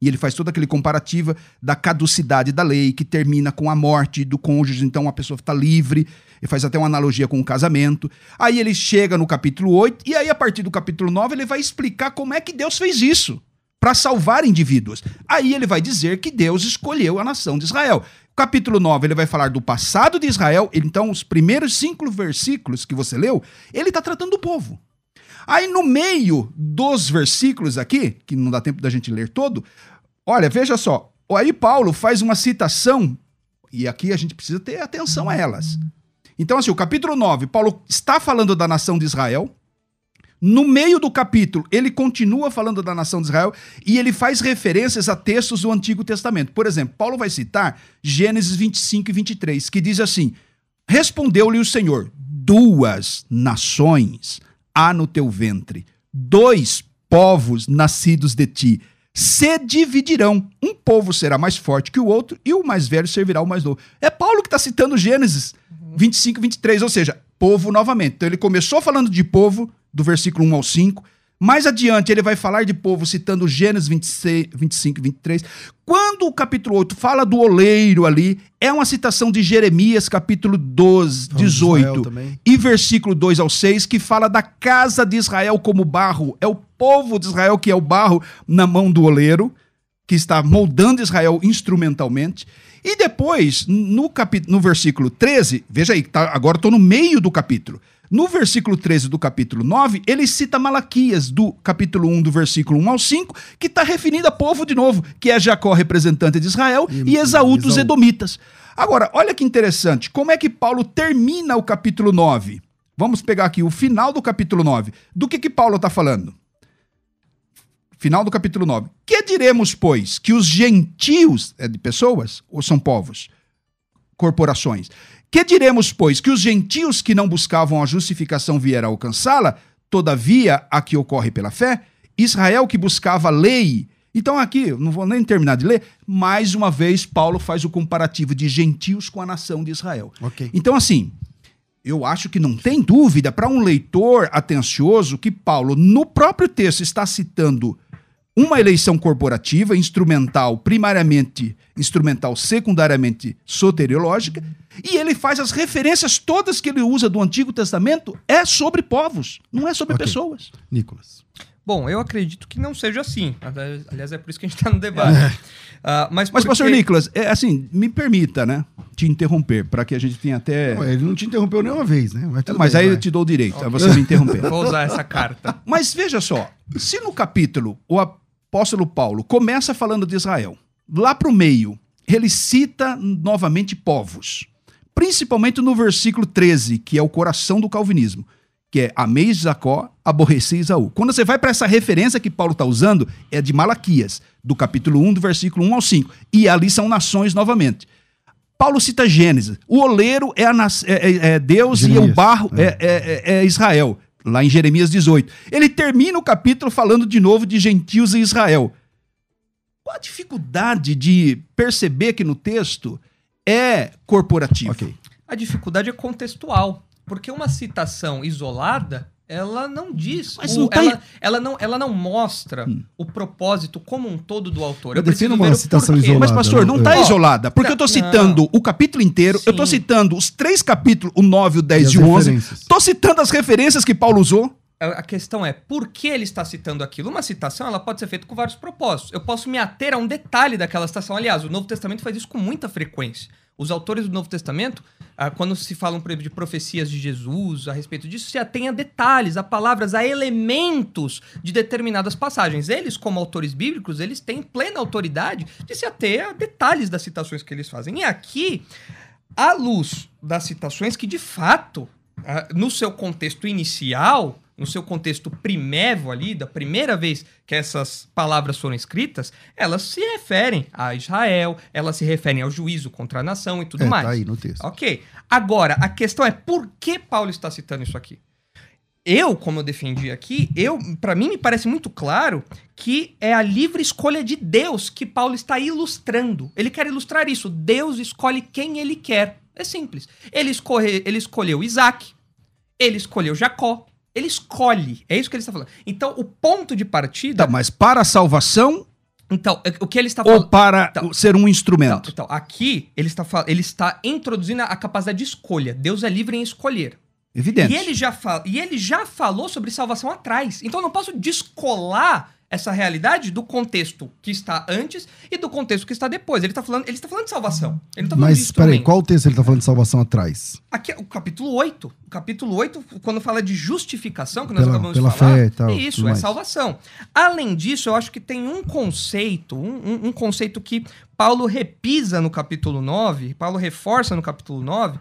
E ele faz toda aquele comparativa da caducidade da lei, que termina com a morte do cônjuge, então a pessoa está livre, e faz até uma analogia com o casamento. Aí ele chega no capítulo 8, e aí a partir do capítulo 9 ele vai explicar como é que Deus fez isso para salvar indivíduos. Aí ele vai dizer que Deus escolheu a nação de Israel. Capítulo 9, ele vai falar do passado de Israel. Então, os primeiros cinco versículos que você leu, ele está tratando do povo. Aí, no meio dos versículos aqui, que não dá tempo da gente ler todo, olha, veja só. Aí, Paulo faz uma citação, e aqui a gente precisa ter atenção a elas. Então, assim, o capítulo 9, Paulo está falando da nação de Israel. No meio do capítulo, ele continua falando da nação de Israel e ele faz referências a textos do Antigo Testamento. Por exemplo, Paulo vai citar Gênesis 25 e 23, que diz assim: Respondeu-lhe o Senhor: Duas nações há no teu ventre, dois povos nascidos de ti. Se dividirão. Um povo será mais forte que o outro, e o mais velho servirá ao mais novo. É Paulo que está citando Gênesis 25 e 23, ou seja, povo novamente. Então ele começou falando de povo, do versículo 1 ao 5, Mais adiante, ele vai falar de povo citando Gênesis 26, 25 e 23. Quando o capítulo 8 fala do oleiro ali, é uma citação de Jeremias, capítulo 12, 18 e versículo 2 ao 6, que fala da casa de Israel como barro. É o povo de Israel que é o barro na mão do oleiro, que está moldando Israel instrumentalmente. E depois, no, capítulo, no versículo 13, veja aí, tá, agora estou no meio do capítulo. No versículo 13 do capítulo 9, ele cita Malaquias, do capítulo 1, do versículo 1 ao 5, que está referindo a povo de novo, que é Jacó, representante de Israel, e, e Esaú dos Edomitas. Agora, olha que interessante, como é que Paulo termina o capítulo 9? Vamos pegar aqui o final do capítulo 9. Do que, que Paulo está falando? Final do capítulo 9. Que diremos, pois, que os gentios, é de pessoas ou são povos? Corporações que diremos, pois, que os gentios que não buscavam a justificação vieram alcançá-la, todavia a que ocorre pela fé? Israel que buscava lei. Então, aqui, não vou nem terminar de ler, mais uma vez, Paulo faz o comparativo de gentios com a nação de Israel. Okay. Então, assim, eu acho que não tem dúvida para um leitor atencioso que Paulo, no próprio texto, está citando uma eleição corporativa, instrumental, primariamente instrumental, secundariamente soteriológica, e ele faz as referências todas que ele usa do Antigo Testamento é sobre povos, não é sobre okay. pessoas. Nicolas. Bom, eu acredito que não seja assim. Aliás, é por isso que a gente está no debate. É. Uh, mas, porque... mas, pastor Nicolas, é, assim, me permita, né, te interromper, para que a gente tenha até. Não, ele não te interrompeu nenhuma vez, né? Mas, mas bem, aí vai. eu te dou o direito okay. a você me interromper. Vou usar essa carta. Mas veja só, se no capítulo o apóstolo Paulo começa falando de Israel, lá para o meio, ele cita novamente povos principalmente no versículo 13, que é o coração do calvinismo, que é ameis Jacó, aborreci Isaú. Quando você vai para essa referência que Paulo está usando, é de Malaquias, do capítulo 1, do versículo 1 ao 5. E ali são nações novamente. Paulo cita Gênesis. O oleiro é, é, é, é Deus Jeremias. e o barro é. É, é, é Israel, lá em Jeremias 18. Ele termina o capítulo falando de novo de gentios e Israel. Qual a dificuldade de perceber que no texto é corporativo. Okay. A dificuldade é contextual, porque uma citação isolada ela não diz, Mas o, não tá ela, ela, não, ela não mostra hum. o propósito como um todo do autor. Eu, eu defino uma citação isolada. Mas, pastor, não está isolada, porque eu estou citando não. o capítulo inteiro, Sim. eu estou citando os três capítulos, o 9, o 10 e, e o 11, estou citando as referências que Paulo usou. A questão é, por que ele está citando aquilo? Uma citação ela pode ser feita com vários propósitos. Eu posso me ater a um detalhe daquela citação. Aliás, o Novo Testamento faz isso com muita frequência. Os autores do Novo Testamento, ah, quando se falam, de profecias de Jesus, a respeito disso, se atém a detalhes, a palavras, a elementos de determinadas passagens. Eles, como autores bíblicos, eles têm plena autoridade de se ater a detalhes das citações que eles fazem. E aqui, à luz das citações que, de fato, ah, no seu contexto inicial, no seu contexto primevo ali, da primeira vez que essas palavras foram escritas, elas se referem a Israel, elas se referem ao juízo contra a nação e tudo é, mais. Tá aí no texto. Ok. Agora, a questão é por que Paulo está citando isso aqui? Eu, como eu defendi aqui, eu, para mim me parece muito claro que é a livre escolha de Deus que Paulo está ilustrando. Ele quer ilustrar isso. Deus escolhe quem ele quer. É simples. Ele, escorre, ele escolheu Isaac, ele escolheu Jacó, ele escolhe. É isso que ele está falando. Então, o ponto de partida. Tá, mas para a salvação. Então, é, o que ele está falando. Ou para então, ser um instrumento. Então, então, aqui ele está, ele está introduzindo a capacidade de escolha. Deus é livre em escolher. Evidente. E ele já, fala, e ele já falou sobre salvação atrás. Então eu não posso descolar essa realidade do contexto que está antes e do contexto que está depois. Ele está falando, ele está falando de salvação. Ele tá falando Mas peraí, qual texto ele está falando de salvação atrás? Aqui, o capítulo 8. O capítulo 8, quando fala de justificação, que nós pela, acabamos pela de falar. Fé e tal, isso, é mais. salvação. Além disso, eu acho que tem um conceito, um, um conceito que Paulo repisa no capítulo 9, Paulo reforça no capítulo 9,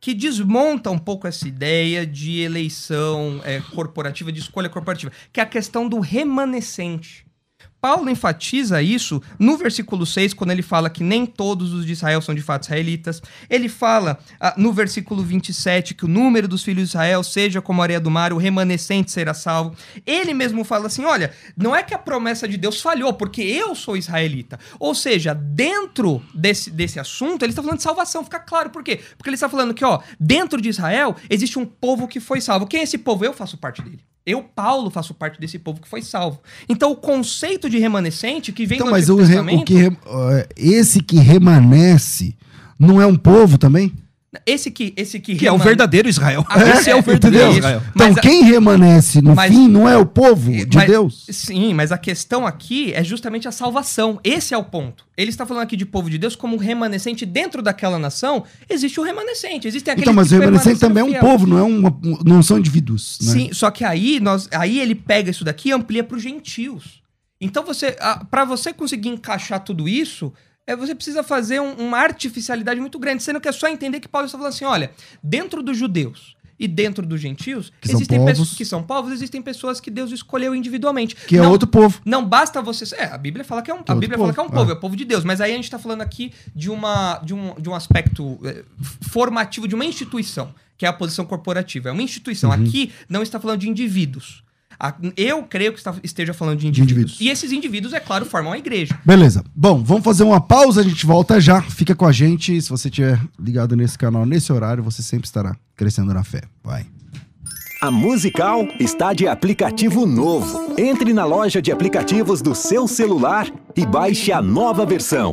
que desmonta um pouco essa ideia de eleição é, corporativa, de escolha corporativa, que é a questão do remanescente. Paulo enfatiza isso no versículo 6, quando ele fala que nem todos os de Israel são de fato israelitas. Ele fala ah, no versículo 27 que o número dos filhos de Israel seja como a areia do mar, o remanescente será salvo. Ele mesmo fala assim: olha, não é que a promessa de Deus falhou, porque eu sou israelita. Ou seja, dentro desse, desse assunto, ele está falando de salvação, fica claro por quê? Porque ele está falando que, ó, dentro de Israel existe um povo que foi salvo. Quem é esse povo? Eu faço parte dele. Eu, Paulo, faço parte desse povo que foi salvo. Então, o conceito de remanescente que vem Então, do mas Antigo o, re- Testamento, o que re- eh, esse que remanesce não é um povo também? Esse que esse que, Que é o verdadeiro Israel. Ah, Esse é, o verdadeiro? Israel. Então, Mas quem remanesce no mas- fim não é o povo de Mas- Deus? Sim, mas a questão aqui é justamente a salvação. Esse é o ponto. Ele está falando aqui de povo de Deus como remanescente dentro daquela nação. Existe o remanescente. Existem aqueles Então, mas o remanescente também é um fiel. povo, não, é uma, não são indivíduos. Né? Sim, só que aí nós, aí ele pega isso daqui e amplia para os gentios. Então você, para você conseguir encaixar tudo isso, é, você precisa fazer um- uma artificialidade muito grande, sendo que é só entender que Paulo está falando assim, olha, dentro dos judeus e dentro dos gentios, Que existem pessoas que são povos, existem pessoas que Deus escolheu individualmente. Que é Não- outro povo. não basta você. É, a Bíblia fala que é um, Que é a outro Bíblia fala que é um povo, povo, é. é o povo de Deus. Mas aí a gente está falando aqui de, uma, de, um, de um aspecto é, formativo, de uma instituição, que é a posição corporativa. É uma instituição. Uhum. Aqui não está falando de indivíduos. A- Eu creio que está- esteja falando de indivíduos. indivíduos. E esses indivíduos, é claro, formam a igreja. Beleza. Bom, vamos fazer uma pausa, a gente volta já. Fica com a gente. Se você estiver ligado nesse canal, nesse horário, você sempre estará crescendo na fé. Vai. A Musical está de aplicativo novo. Entre na loja de aplicativos do seu celular e baixe a nova versão.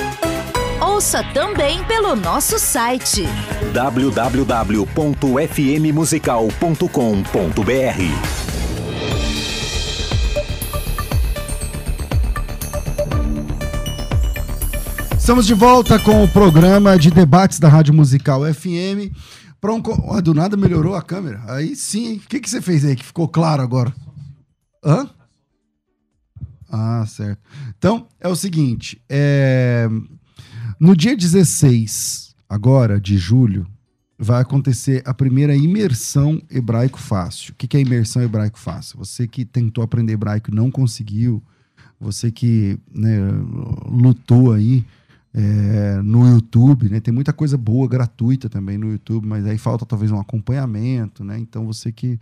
Ouça também pelo nosso site www.fmmusical.com.br Estamos de volta com o programa de debates da Rádio Musical FM. Pra um co- Ó, do nada melhorou a câmera. Aí sim, hein? O que, que você fez aí que ficou claro agora? Hã? Ah, certo. Então, é o seguinte: é, no dia 16, agora, de julho, vai acontecer a primeira imersão hebraico fácil. O que, é imersão hebraico fácil? Você que tentou aprender hebraico e não conseguiu, você que né, lutou aí é, no YouTube, né? Tem muita coisa boa, gratuita também no YouTube, mas aí falta talvez um acompanhamento, né? Então você que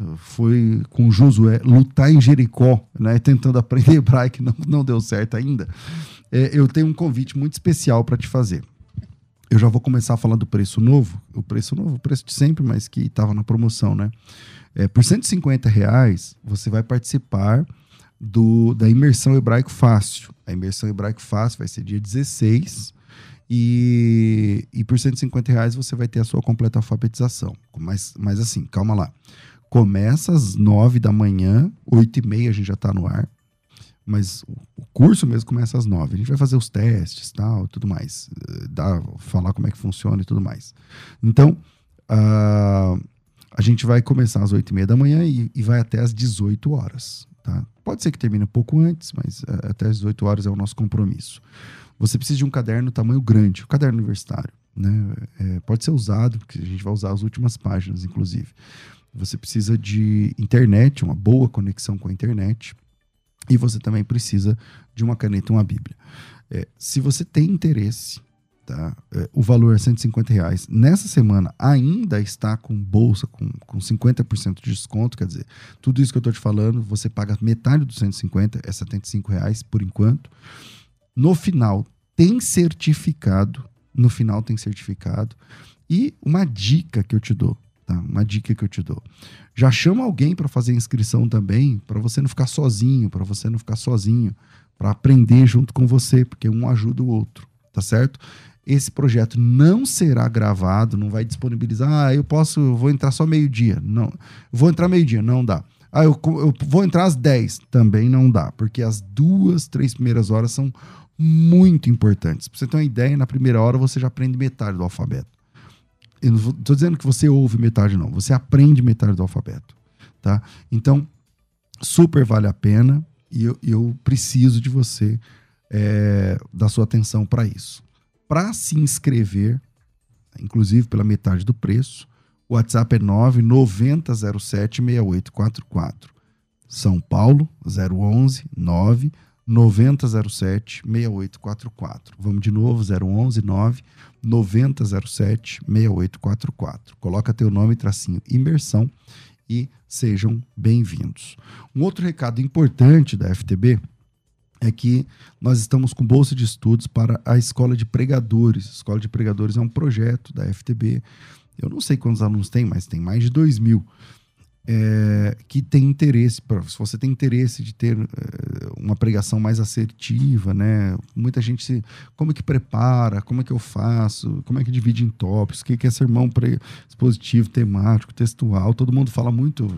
uh, foi com Josué lutar em Jericó, né? Tentando aprender hebraico, não, não deu certo ainda. É, eu tenho um convite muito especial para te fazer. Eu já vou começar falando do preço novo, o preço novo, o preço de sempre, mas que estava na promoção, né? É, por 150 reais, você vai participar do, da imersão hebraico fácil. A imersão hebraico fácil vai ser dia 16 e, e por 150 reais você vai ter a sua completa alfabetização. Mas, mas assim, calma lá. Começa às 9 da manhã, 8 e meia a gente já está no ar. Mas o curso mesmo começa às 9. A gente vai fazer os testes tal, tudo mais. eh, Dar, falar como é que funciona e tudo mais. Então, ah, a gente vai começar às 8 e meia da manhã e, e vai até às 18 horas. Tá? Pode ser que termine um pouco antes, mas eh, até às 18 horas é o nosso compromisso. Você precisa de um caderno tamanho grande, o caderno universitário. Né? Eh, pode ser usado, porque a gente vai usar as últimas páginas, inclusive. Você precisa de internet, uma boa conexão com a internet. E você também precisa de uma caneta e uma Bíblia. Eh, se você tem interesse, tá? É, o valor é 150 reais. Nessa semana ainda está com bolsa, com, com 50% de desconto, quer dizer, tudo isso que eu estou te falando, você paga metade dos 150, é 75 reais por enquanto. No final, tem certificado, no final tem certificado. E uma dica que eu te dou, tá? Uma dica que eu te dou. Já chama alguém para fazer inscrição também, para você não ficar sozinho, para você não ficar sozinho, para aprender junto com você, porque um ajuda o outro, tá certo? esse projeto não será gravado, não vai disponibilizar. Ah, eu posso, eu vou entrar só meio-dia. Não, vou entrar meio-dia, não dá. Ah, eu, eu vou entrar às 10, também não dá, porque as duas, três primeiras horas são muito importantes. Pra você ter uma ideia, na primeira hora você já aprende metade do alfabeto. Eu não tô dizendo que você ouve metade, não. Você aprende metade do alfabeto, tá? Então, super vale a pena e eu, eu preciso de você, é, da sua atenção para isso para se inscrever, inclusive pela metade do preço, o WhatsApp é 990076844. São Paulo, 011 9007 6844. Vamos de novo, 011 9 9007 6844. Coloca teu nome, tracinho, imersão e sejam bem-vindos. Um outro recado importante da FTB é que nós estamos com bolsa de estudos para a Escola de Pregadores. A Escola de Pregadores é um projeto da FTB. Eu não sei quantos alunos tem, mas tem mais de 2 mil é, que tem interesse, se você tem interesse de ter é, uma pregação mais assertiva, né? Muita gente se. Como é que prepara? Como é que eu faço? Como é que divide em tópicos? O que é sermão expositivo, temático, textual? Todo mundo fala muito,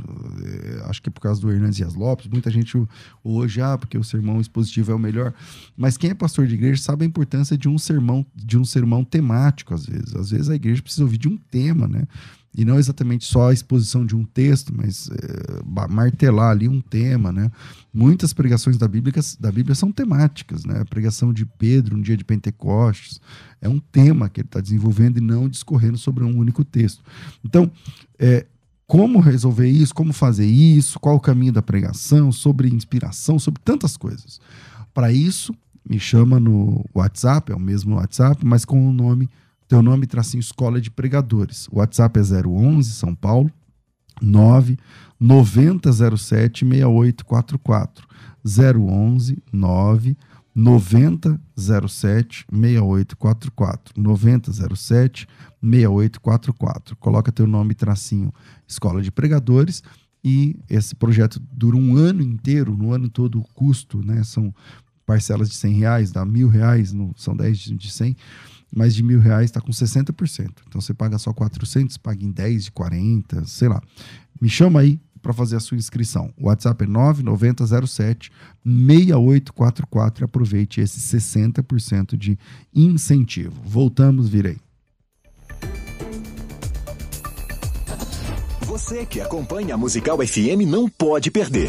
é, acho que é por causa do Hernandes Dias Lopes, muita gente hoje, ah, porque o sermão expositivo é o melhor. Mas quem é pastor de igreja sabe a importância de um sermão, de um sermão temático, às vezes. Às vezes a igreja precisa ouvir de um tema, né? E não exatamente só a exposição de um texto, mas é, martelar ali um tema, né? Muitas pregações da Bíblia, da Bíblia são temáticas, né? A pregação de Pedro no dia de Pentecostes é um tema que ele está desenvolvendo e não discorrendo sobre um único texto. Então, é, como resolver isso, como fazer isso, qual o caminho da pregação, sobre inspiração, sobre tantas coisas. Para isso, me chama no WhatsApp, é o mesmo WhatsApp, mas com o nome teu nome tracinho Escola de Pregadores. O WhatsApp é 011 São Paulo 9 9007 6844. 011 9 9007 6844. 9007 6844. Coloca teu nome tracinho Escola de Pregadores e esse projeto dura um ano inteiro, no ano todo o custo, né? São parcelas de 100 reais, dá mil reais, no, são 10 de 100 mais de mil reais está com 60%. Então você paga só 400, paga em 10 de 40, sei lá. Me chama aí para fazer a sua inscrição. O WhatsApp é 9907 6844 e aproveite esse 60% de incentivo. Voltamos, virei. Você que acompanha a Musical FM não pode perder.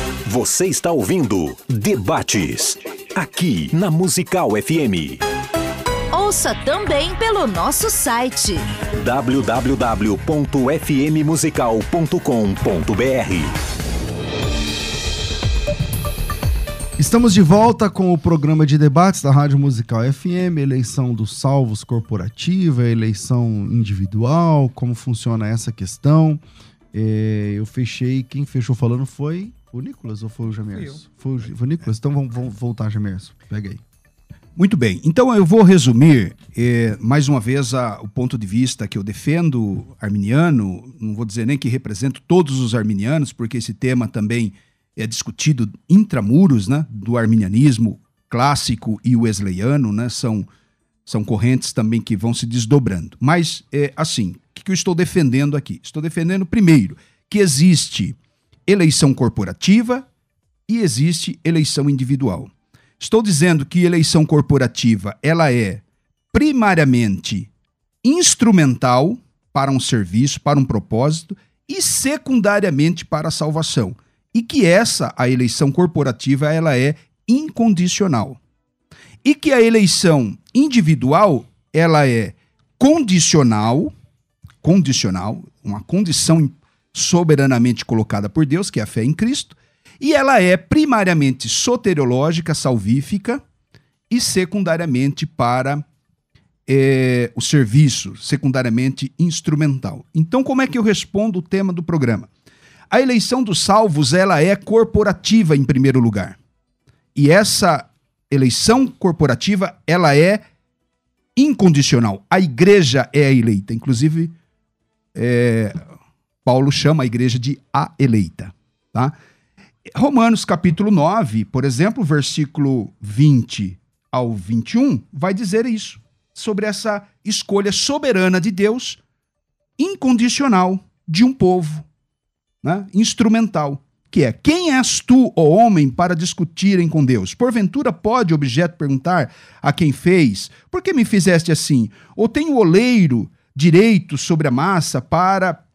Você está ouvindo Debates, aqui na Musical FM. Ouça também pelo nosso site www.fmmusical.com.br. Estamos de volta com o programa de debates da Rádio Musical FM, eleição dos salvos corporativa, eleição individual, como funciona essa questão. É, eu fechei, quem fechou falando foi o Nicolas ou foi o Jamerson? Foi, foi, o Nicolas, então vamos, vamos voltar, Jamerson. Pega aí. Muito bem, então eu vou resumir eh, mais uma vez a, o ponto de vista que eu defendo arminiano, não vou dizer nem que represento todos os arminianos, porque esse tema também é discutido intramuros né, do arminianismo clássico e wesleyano, né, são, são correntes também que vão se desdobrando. Mas, é, assim, que, que eu estou defendendo aqui? Estou defendendo, primeiro, que existe eleição corporativa e existe eleição individual. Estou dizendo que eleição corporativa ela é primariamente instrumental para um serviço, para um propósito e secundariamente para a salvação. E que essa a eleição corporativa ela é incondicional. E que a eleição individual ela é condicional condicional, uma condição soberanamente colocada por Deus, que é a fé em Cristo, e ela é primariamente soteriológica, salvífica, e secundariamente para é, o serviço, secundariamente instrumental. Então, como é que eu respondo o tema do programa? A eleição dos salvos ela é corporativa em primeiro lugar. E essa eleição corporativa ela é incondicional. A igreja é eleita. Inclusive, é, Paulo chama a igreja de a eleita. Tá? Romanos capítulo 9, por exemplo, versículo 20 ao 21, vai dizer isso, sobre essa escolha soberana de Deus, incondicional, de um povo, né? instrumental. que é: Quem és tu, ó homem, para discutirem com Deus? Porventura pode o objeto perguntar a quem fez: Por que me fizeste assim? Ou tem o oleiro direito sobre a massa para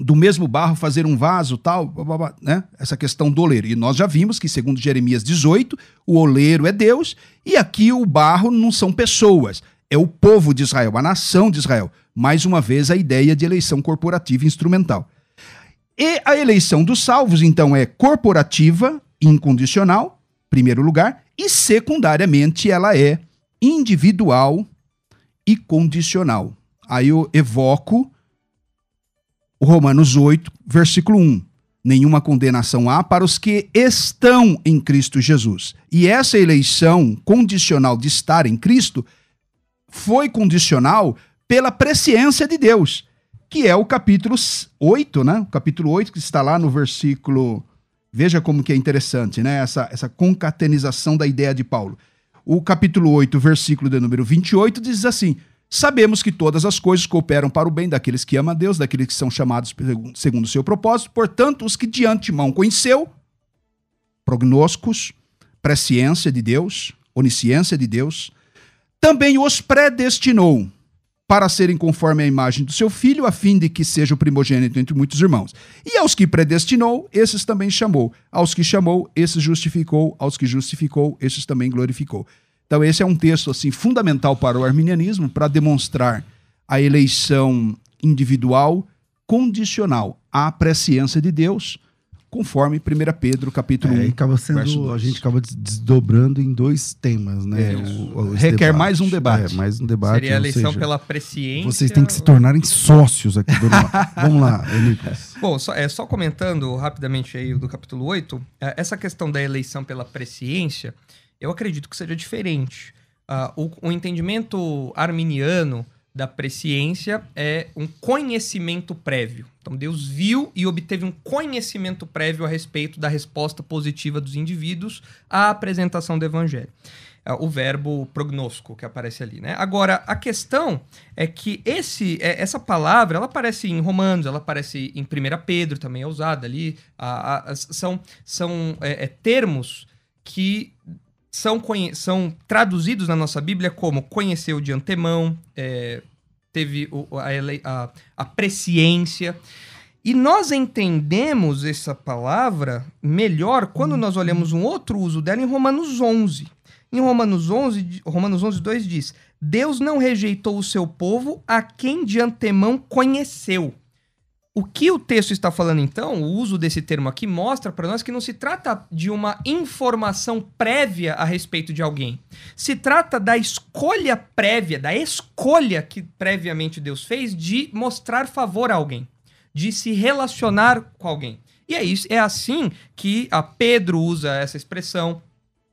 do mesmo barro fazer um vaso, tal, blá, blá, blá, né? Essa questão do oleiro. E nós já vimos que, segundo Jeremias 18, o oleiro é Deus e aqui o barro não são pessoas, é o povo de Israel, a nação de Israel. Mais uma vez, a ideia de eleição corporativa instrumental. E a eleição dos salvos, então, é corporativa, incondicional, primeiro lugar, e secundariamente ela é individual e condicional. Aí eu evoco Romanos 8, versículo 1. Nenhuma condenação há para os que estão em Cristo Jesus. E essa eleição condicional de estar em Cristo foi condicional pela presciência de Deus que é o capítulo 8, né? O capítulo 8 que está lá no versículo. Veja como que é interessante, né? Essa, essa concatenização da ideia de Paulo. O capítulo 8, versículo de número 28, diz assim: Sabemos que todas as coisas cooperam para o bem daqueles que amam a Deus, daqueles que são chamados segundo o seu propósito. Portanto, os que de antemão conheceu, prognósticos, presciência de Deus, onisciência de Deus, também os predestinou para serem conforme a imagem do seu filho, a fim de que seja o primogênito entre muitos irmãos. E aos que predestinou, esses também chamou. Aos que chamou, esses justificou. Aos que justificou, esses também glorificou. Então esse é um texto assim fundamental para o arminianismo para demonstrar a eleição individual condicional à presciência de Deus conforme 1 Pedro, capítulo é, 1. Acaba sendo, a gente acaba desdobrando em dois temas, né? É, o, o, requer debate. mais um debate. É, mais um debate. Seria a eleição seja, pela presciência. Vocês têm que se tornarem sócios aqui do Vamos lá, Nicolas. Bom, só, é, só comentando rapidamente aí do capítulo 8, é, essa questão da eleição pela presciência, eu acredito que seja diferente. Uh, o, o entendimento arminiano da presciência é um conhecimento prévio. Então Deus viu e obteve um conhecimento prévio a respeito da resposta positiva dos indivíduos à apresentação do evangelho. É o verbo prognosco que aparece ali, né? Agora, a questão é que esse, é, essa palavra, ela aparece em Romanos, ela aparece em 1 Pedro, também é usada ali. A, a, são são é, é, termos que são, são traduzidos na nossa Bíblia como conheceu de antemão, é, teve a, a, a presciência. E nós entendemos essa palavra melhor quando nós olhamos um outro uso dela em Romanos 11. Em Romanos 11, Romanos 11, 2 diz: Deus não rejeitou o seu povo a quem de antemão conheceu. O que o texto está falando então, o uso desse termo aqui, mostra para nós que não se trata de uma informação prévia a respeito de alguém. Se trata da escolha prévia, da escolha que previamente Deus fez de mostrar favor a alguém, de se relacionar com alguém. E é isso, é assim que a Pedro usa essa expressão,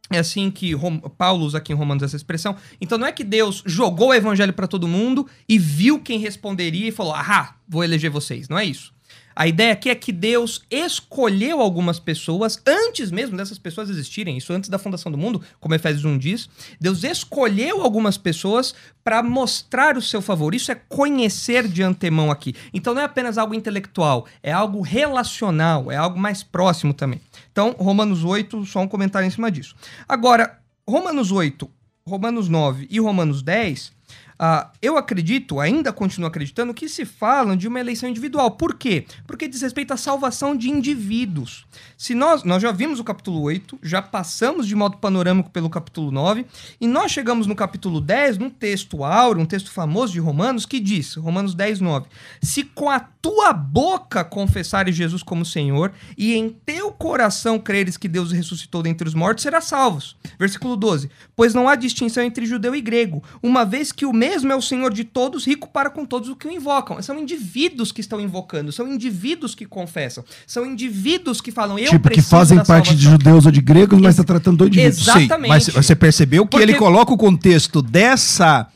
é assim que Paulo usa aqui em Romanos essa expressão. Então não é que Deus jogou o evangelho para todo mundo e viu quem responderia e falou: "Ah, vou eleger vocês". Não é isso. A ideia aqui é que Deus escolheu algumas pessoas antes mesmo dessas pessoas existirem, isso antes da fundação do mundo, como Efésios 1 diz. Deus escolheu algumas pessoas para mostrar o seu favor. Isso é conhecer de antemão aqui. Então não é apenas algo intelectual, é algo relacional, é algo mais próximo também. Então, Romanos 8, só um comentário em cima disso. Agora, Romanos 8, Romanos 9 e Romanos 10 Uh, eu acredito, ainda continuo acreditando, que se falam de uma eleição individual. Por quê? Porque diz respeito à salvação de indivíduos. Se nós, nós já vimos o capítulo 8, já passamos de modo panorâmico pelo capítulo 9, e nós chegamos no capítulo 10, num texto áureo, um texto famoso de Romanos, que diz, Romanos 10, 9, Se com a tua boca confessares Jesus como Senhor, e em teu coração creres que Deus ressuscitou dentre os mortos, serás salvos. Versículo 12, Pois não há distinção entre judeu e grego, uma vez que o mesmo é o Senhor de todos, rico para com todos o que o invocam. São indivíduos que estão invocando, são indivíduos que confessam, são indivíduos que falam, eu tipo, que fazem parte salvação. de judeus ou de gregos, mas está tratando do indivíduo. Exatamente. Sim, mas você percebeu que Porque... ele coloca o contexto dessa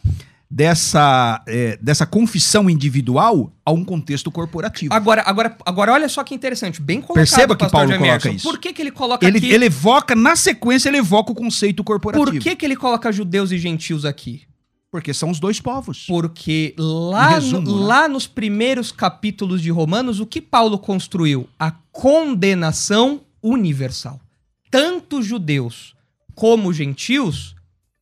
dessa, é, dessa confissão individual a um contexto corporativo. Agora, agora, agora olha só que interessante, bem colocado. Perceba que Paulo coloca isso. Por que, que ele coloca ele, aqui... Ele evoca, na sequência, ele evoca o conceito corporativo. Por que, que ele coloca judeus e gentios aqui? Porque são os dois povos. Porque lá, resumo, no, né? lá nos primeiros capítulos de Romanos, o que Paulo construiu? A condenação universal. Tanto judeus como gentios,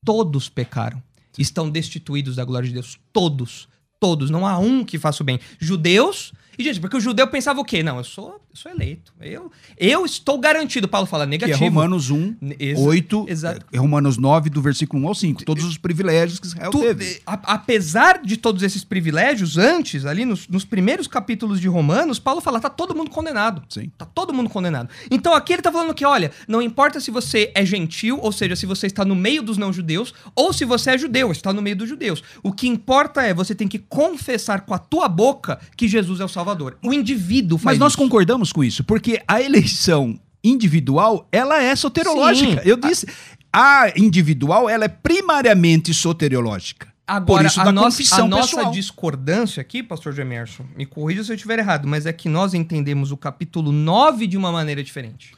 todos pecaram. Estão destituídos da glória de Deus. Todos. Todos. Não há um que faça o bem. Judeus. E, gente, porque o judeu pensava o quê? Não, eu sou, eu sou eleito. Eu, eu estou garantido. Paulo fala Que negativo. é Romanos 1, Exa- 8, exato. é Romanos 9, do versículo 1 ao 5. Todos os privilégios que Israel Tu- teve. a- apesar de todos esses privilégios, antes, ali nos, nos primeiros capítulos de Romanos, Paulo fala: tá todo mundo condenado. Sim. Tá todo mundo condenado. Então aqui ele tá falando que, olha, não importa se você é gentil, ou seja, se você está no meio dos não-judeus, ou se você é judeu, está no meio dos judeus. O que importa é você tem que confessar com a tua boca que Jesus é o Salvador. O indivíduo faz Mas nós isso. concordamos com isso, porque a eleição individual, ela é soteriológica. Sim. Eu disse, a individual, ela é primariamente soteriológica. Agora, Por isso a, da nossa, confissão a nossa pessoal. discordância aqui, pastor Gemerson, me corrija se eu estiver errado, mas é que nós entendemos o capítulo 9 de uma maneira diferente.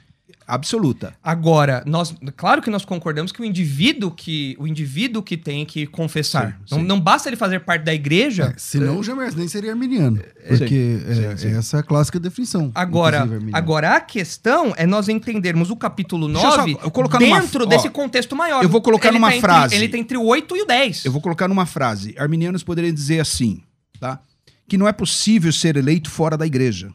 Absoluta. Agora, nós, claro que nós concordamos que o indivíduo que o indivíduo que tem que confessar, Sim, não, sim. não basta ele fazer parte da igreja. É, senão o Jamerson nem seria arminiano. Porque é, sim, sim. essa é a clássica definição. Agora, agora a questão é nós entendermos o capítulo Deixa eu só- 9 eu numa- dentro ó, desse contexto maior. eu vou colocar Ele numa tá entre- frase. ele tem entre o 8 e o 10. Eu vou colocar numa frase. Arminianos poderiam dizer assim, tá? Que não é possível ser eleito fora da igreja.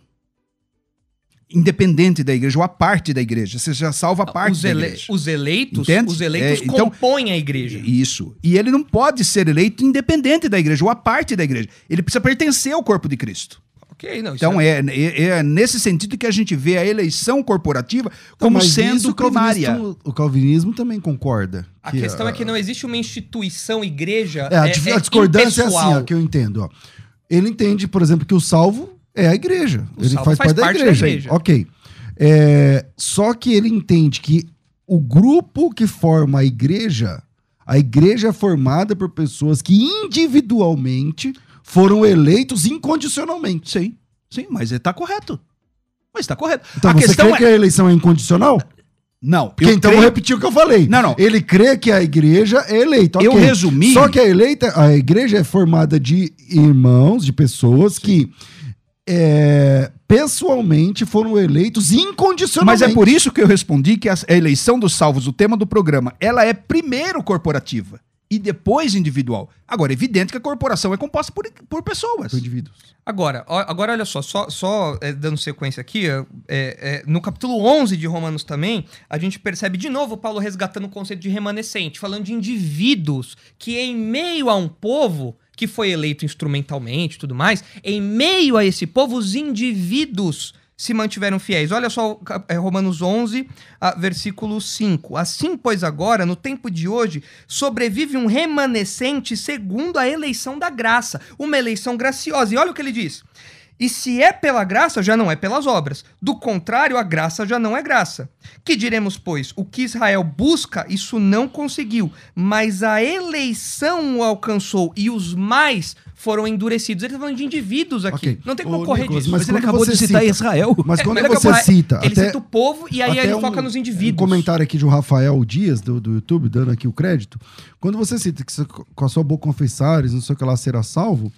Independente da igreja, ou a parte da igreja. Você já salva a parte os, da igreja. os eleitos, Entende? os eleitos É, então- compõem a igreja. Isso. E ele não pode ser eleito independente da igreja, ou a parte da igreja. Ele precisa pertencer ao corpo de Cristo. Ok, não, Então é, é, é nesse sentido que a gente vê a eleição corporativa Então, como mas sendo primária. calvinismo- O calvinismo também concorda. A questão é que não existe uma instituição igreja. É, a, dif- a discordância é assim, impessoal. ó, que eu entendo. Ó. Ele entende, por exemplo, que o salvo é a igreja. O ele faz, faz parte, da parte da igreja. igreja. Ok. É, só que ele entende que o grupo que forma a igreja, a igreja é formada por pessoas que individualmente foram eleitos incondicionalmente. Sim, sim, mas ele tá correto. Mas está correto. Então a você questão crê é. que a eleição é incondicional? Não, Porque eu então creio- vou repetir o que eu falei. Não, não. Ele crê que a igreja é eleita. Eu ok. resumi- Só que a eleita, a igreja é formada de irmãos, de pessoas que é, pessoalmente foram eleitos Mas incondicionalmente. é por isso que eu respondi que a a eleição dos salvos, o tema do programa, ela é primeiro corporativa e depois individual. Agora, é evidente que a corporação é composta por, por pessoas. Por indivíduos. Agora, agora olha só, só, só, é, dando sequência aqui, é, é, no capítulo 11 de Romanos também, a gente percebe de novo Paulo resgatando o conceito de remanescente, falando de indivíduos que em meio a um povo que foi eleito instrumentalmente e tudo mais, em meio a esse povo, os indivíduos se mantiveram fiéis. Olha só é, Romanos 11, ah, versículo 5. Assim, pois agora, no tempo de hoje, sobrevive um remanescente segundo a eleição da graça, uma eleição graciosa. E olha o que ele diz. E se é pela graça, já não é pelas obras. Do contrário, a graça já não é graça. Que diremos, pois? O que Israel busca, isso não conseguiu. Mas a eleição o alcançou e os mais foram endurecidos. Ele está falando de indivíduos aqui. Ok. Não tem como Ô, correr Nicolas, disso. mas Mas ele quando acabou você de citar cita- Israel. Mas É, quando mas você pouco, cita. Ele até- cita o povo e aí ele um- foca nos Um indivíduos. comentário aqui de um Rafael Dias, do, do YouTube, dando aqui o crédito. Quando você cita que você, com a sua boca confessares, não sei o que lá, será salvo,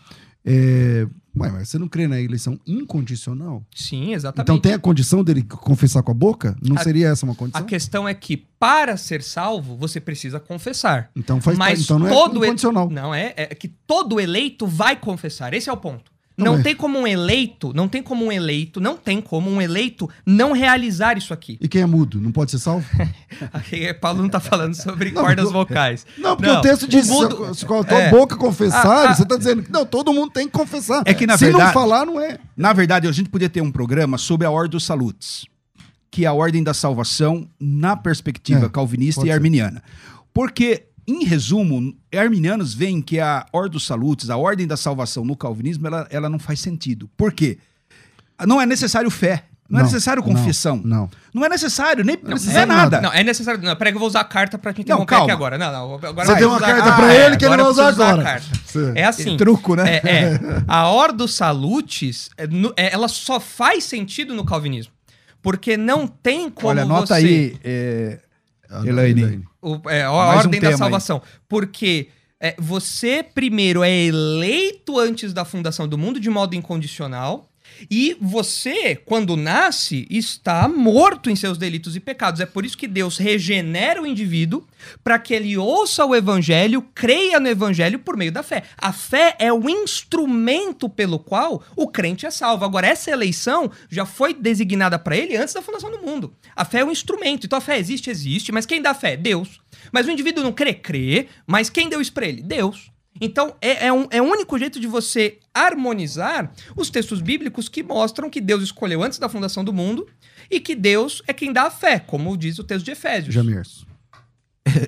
é... Ué, mas você não crê na eleição incondicional? Sim, exatamente. Então tem a condição dele confessar com a boca? Não A- seria essa uma A condição? questão é que para ser salvo, você precisa confessar. Então faz Mas então não é todo incondicional. Não é, é que todo eleito vai confessar. Esse é o ponto. Não Não, é. tem como um eleito, não tem como um eleito, não tem como um eleito não realizar isso aqui. E quem é mudo, não pode ser salvo? Aqui, Paulo não tá falando sobre Não, cordas não- vocais. Não, porque Não, o texto diz, mudo- se, se com a tua é. boca confessar, Ah, ah. você tá dizendo que não, todo mundo tem que confessar. É que, na se não verdade- falar, não é. Na verdade, a gente podia ter um programa sobre a Ordem dos Salutes, que é a ordem da salvação na perspectiva É, calvinista e ser. arminiana. Porque, em resumo, arminianos veem que a Ordem dos Salutes, a ordem da salvação no calvinismo, ela, ela não faz sentido. Por quê? Não é necessário fé, não, é necessário não, confissão. Não. Não é necessário, nem Não precisa precisa nada. Não, é necessário. Não, peraí que eu vou usar a carta pra te interromper calma. aqui agora. Não, não. Agora Você deu uma usar- carta Ah, pra é, ele que ele vai usar agora. É assim. Truco, né? É, é. a Ordo Salutes, é, no- é, ela só faz sentido no calvinismo. Porque não tem como Olha, anota você... aí, é, Ah, Elaine. o- é, a Mais um ordem da tema aí. salvação. Porque é, você primeiro é eleito antes da fundação do mundo de modo incondicional. E você, quando nasce, está morto em seus delitos e pecados. É por isso que Deus regenera o indivíduo para que ele ouça o evangelho, creia no evangelho por meio da fé. A fé é o instrumento pelo qual o crente é salvo. Agora, essa eleição já foi designada para ele antes da fundação do mundo. A fé é um instrumento. Então a fé existe, existe, mas quem dá fé? Deus. Mas o indivíduo não crê, crê, mas quem deu isso para ele? Deus. Então, é, é, um, é o único jeito de você harmonizar os textos bíblicos que mostram que Deus escolheu antes da fundação do mundo e que Deus é quem dá a fé, como diz o texto de Efésios. Jamirson.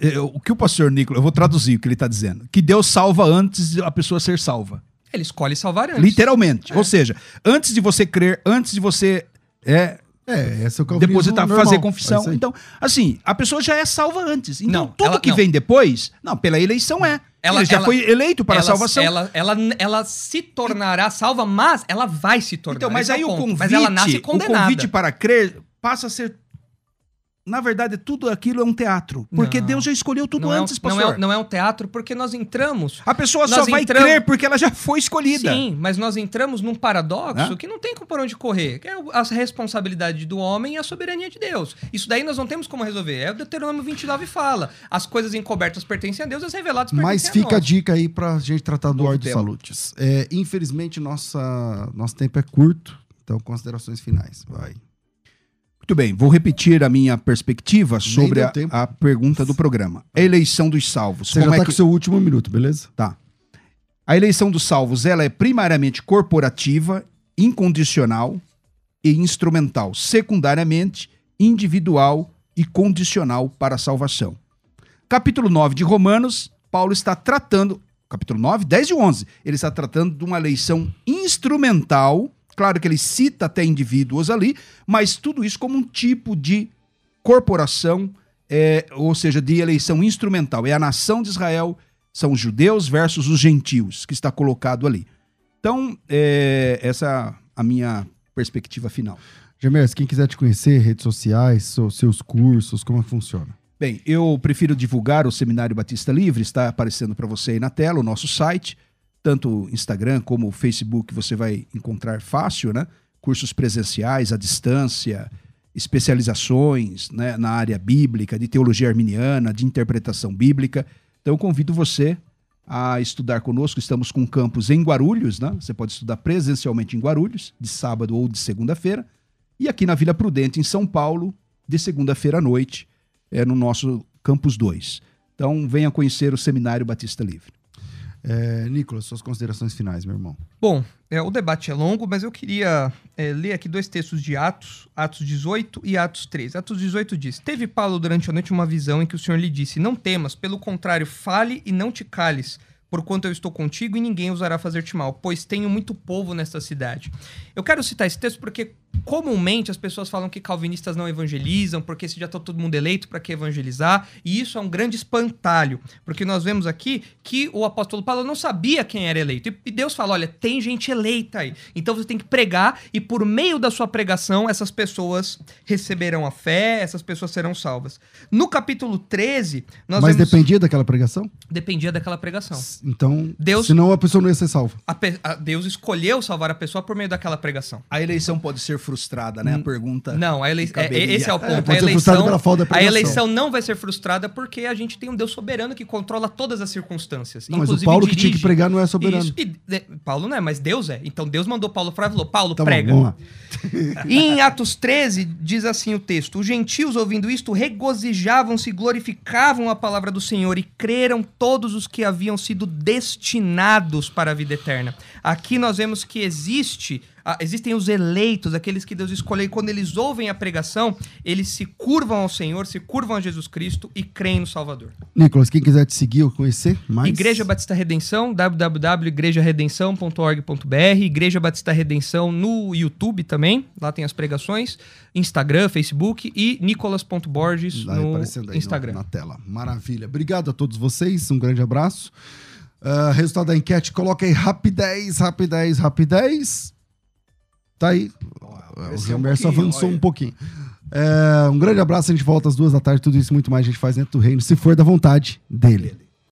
É, o que o pastor Nicolas, eu vou traduzir o que ele está dizendo. Que Deus salva antes de a pessoa ser salva. Ele escolhe salvar antes. Literalmente. É. Ou seja, antes de você crer, antes de você é, é, esse é o depositar, normal. fazer confissão. É então, assim, a pessoa já é salva antes. Então, não, tudo ela, que não. vem depois, não, pela eleição é. Ela Ele já ela, foi eleito para ela, a salvação. Ela, ela, ela se tornará salva, mas ela vai se tornar. Então, mas aí é o, convite, mas ela nasce condenada. o convite para crer passa a ser na verdade, tudo aquilo é um teatro. Porque não, Deus já escolheu tudo antes, é, pastor. Não é, não é um teatro porque nós entramos. A pessoa só vai entramos, crer porque ela já foi escolhida. Sim, mas nós entramos num paradoxo que não tem por onde correr. Que é a responsabilidade do homem e a soberania de Deus. Isso daí nós não temos como resolver. É o Deuteronômio 29 fala. As coisas encobertas pertencem a Deus, as reveladas pertencem mas a Mas fica a dica aí pra gente tratar do Ordem de Salutes. É, infelizmente, nossa, nosso tempo é curto. Então, considerações finais. Vai. Muito bem, vou repetir a minha perspectiva sobre a, a, pergunta do programa. A eleição dos salvos. Você Como já está é que... com o seu último minuto, beleza? Tá. A eleição dos salvos ela é primariamente corporativa, incondicional e instrumental, secundariamente individual e condicional para a salvação. Capítulo 9 de Romanos, Paulo está tratando, capítulo 9, 10 e 11, ele está tratando de uma eleição instrumental Claro que ele cita até indivíduos ali, mas tudo isso como um tipo de corporação, é, ou seja, de eleição instrumental. É a nação de Israel, são os judeus versus os gentios, que está colocado ali. Então, é, essa é a minha perspectiva final. Gemers, quem quiser te conhecer, redes sociais, seus cursos, como é funciona? Bem, eu prefiro divulgar o Seminário Batista Livre, está aparecendo para você aí na tela, o nosso site tanto Instagram como Facebook você vai encontrar fácil, né? Cursos presenciais, à distância, especializações né, na área bíblica, de teologia arminiana, de interpretação bíblica. Então, convido você a estudar conosco. Estamos com campus em Guarulhos, né? Você pode estudar presencialmente em Guarulhos, de sábado ou de segunda-feira. E aqui na Vila Prudente, em São Paulo, de segunda-feira à noite, é no nosso campus 2. Então, venha conhecer o Seminário Batista Livre. É, Nicolas, suas considerações finais, meu irmão. Bom, é, o debate é longo, mas eu queria é, ler aqui dois textos de Atos, Atos 18 e Atos 13. Atos 18 diz: Teve Paulo durante a noite uma visão em que o Senhor lhe disse: Não temas, pelo contrário, fale e não te cales porquanto eu estou contigo e ninguém ousará fazer-te mal, pois tenho muito povo nesta cidade. Eu quero citar esse texto porque comumente as pessoas falam que calvinistas não evangelizam, porque se já está todo mundo eleito, para que evangelizar? E isso é um grande espantalho, porque nós vemos aqui que o apóstolo Paulo não sabia quem era eleito. E Deus fala: olha, tem gente eleita aí. Então você tem que pregar, e por meio da sua pregação, essas pessoas receberão a fé, essas pessoas serão salvas. No capítulo 13, nós Mas vemos... dependia daquela pregação? Dependia daquela pregação. Então, Deus, senão a pessoa não ia ser salva. A, a Deus escolheu salvar a pessoa por meio daquela pregação. A eleição pode ser frustrada, né? A pergunta. Não, a eleição. É, esse é o ponto. É, a, eleição, a eleição não vai ser frustrada porque a gente tem um Deus soberano que controla todas as circunstâncias. Não, mas o Paulo dirige, que tinha que pregar não é soberano. Isso, e, de, Paulo não é, mas Deus é. Então Deus mandou Paulo para e falou: Paulo, tá prega. Bom, e em Atos 13, diz assim o texto: Os gentios, ouvindo isto, regozijavam-se, glorificavam a palavra do Senhor e creram todos os que haviam sido destinados para a vida eterna. Aqui nós vemos que existe ah, existem os eleitos, aqueles que Deus escolheu, e quando eles ouvem a pregação, eles se curvam ao Senhor, se curvam a Jesus Cristo e creem no Salvador. Nicolas, quem quiser te seguir ou conhecer mais? Igreja Batista Redenção, www.igrejaredenção.org.br, Igreja Batista Redenção no YouTube também, lá tem as pregações, Instagram, Facebook e nicolas.borges no Instagram. No, na tela. Maravilha. Obrigado a todos vocês, um grande abraço. Uh, resultado da enquete, coloca aí rapidez, rapidez, rapidez. Tá aí. o Gemerson um avançou olha. um pouquinho. É, um grande abraço, a gente volta às duas da tarde. Tudo isso muito mais a gente faz dentro do reino, se for da vontade dele.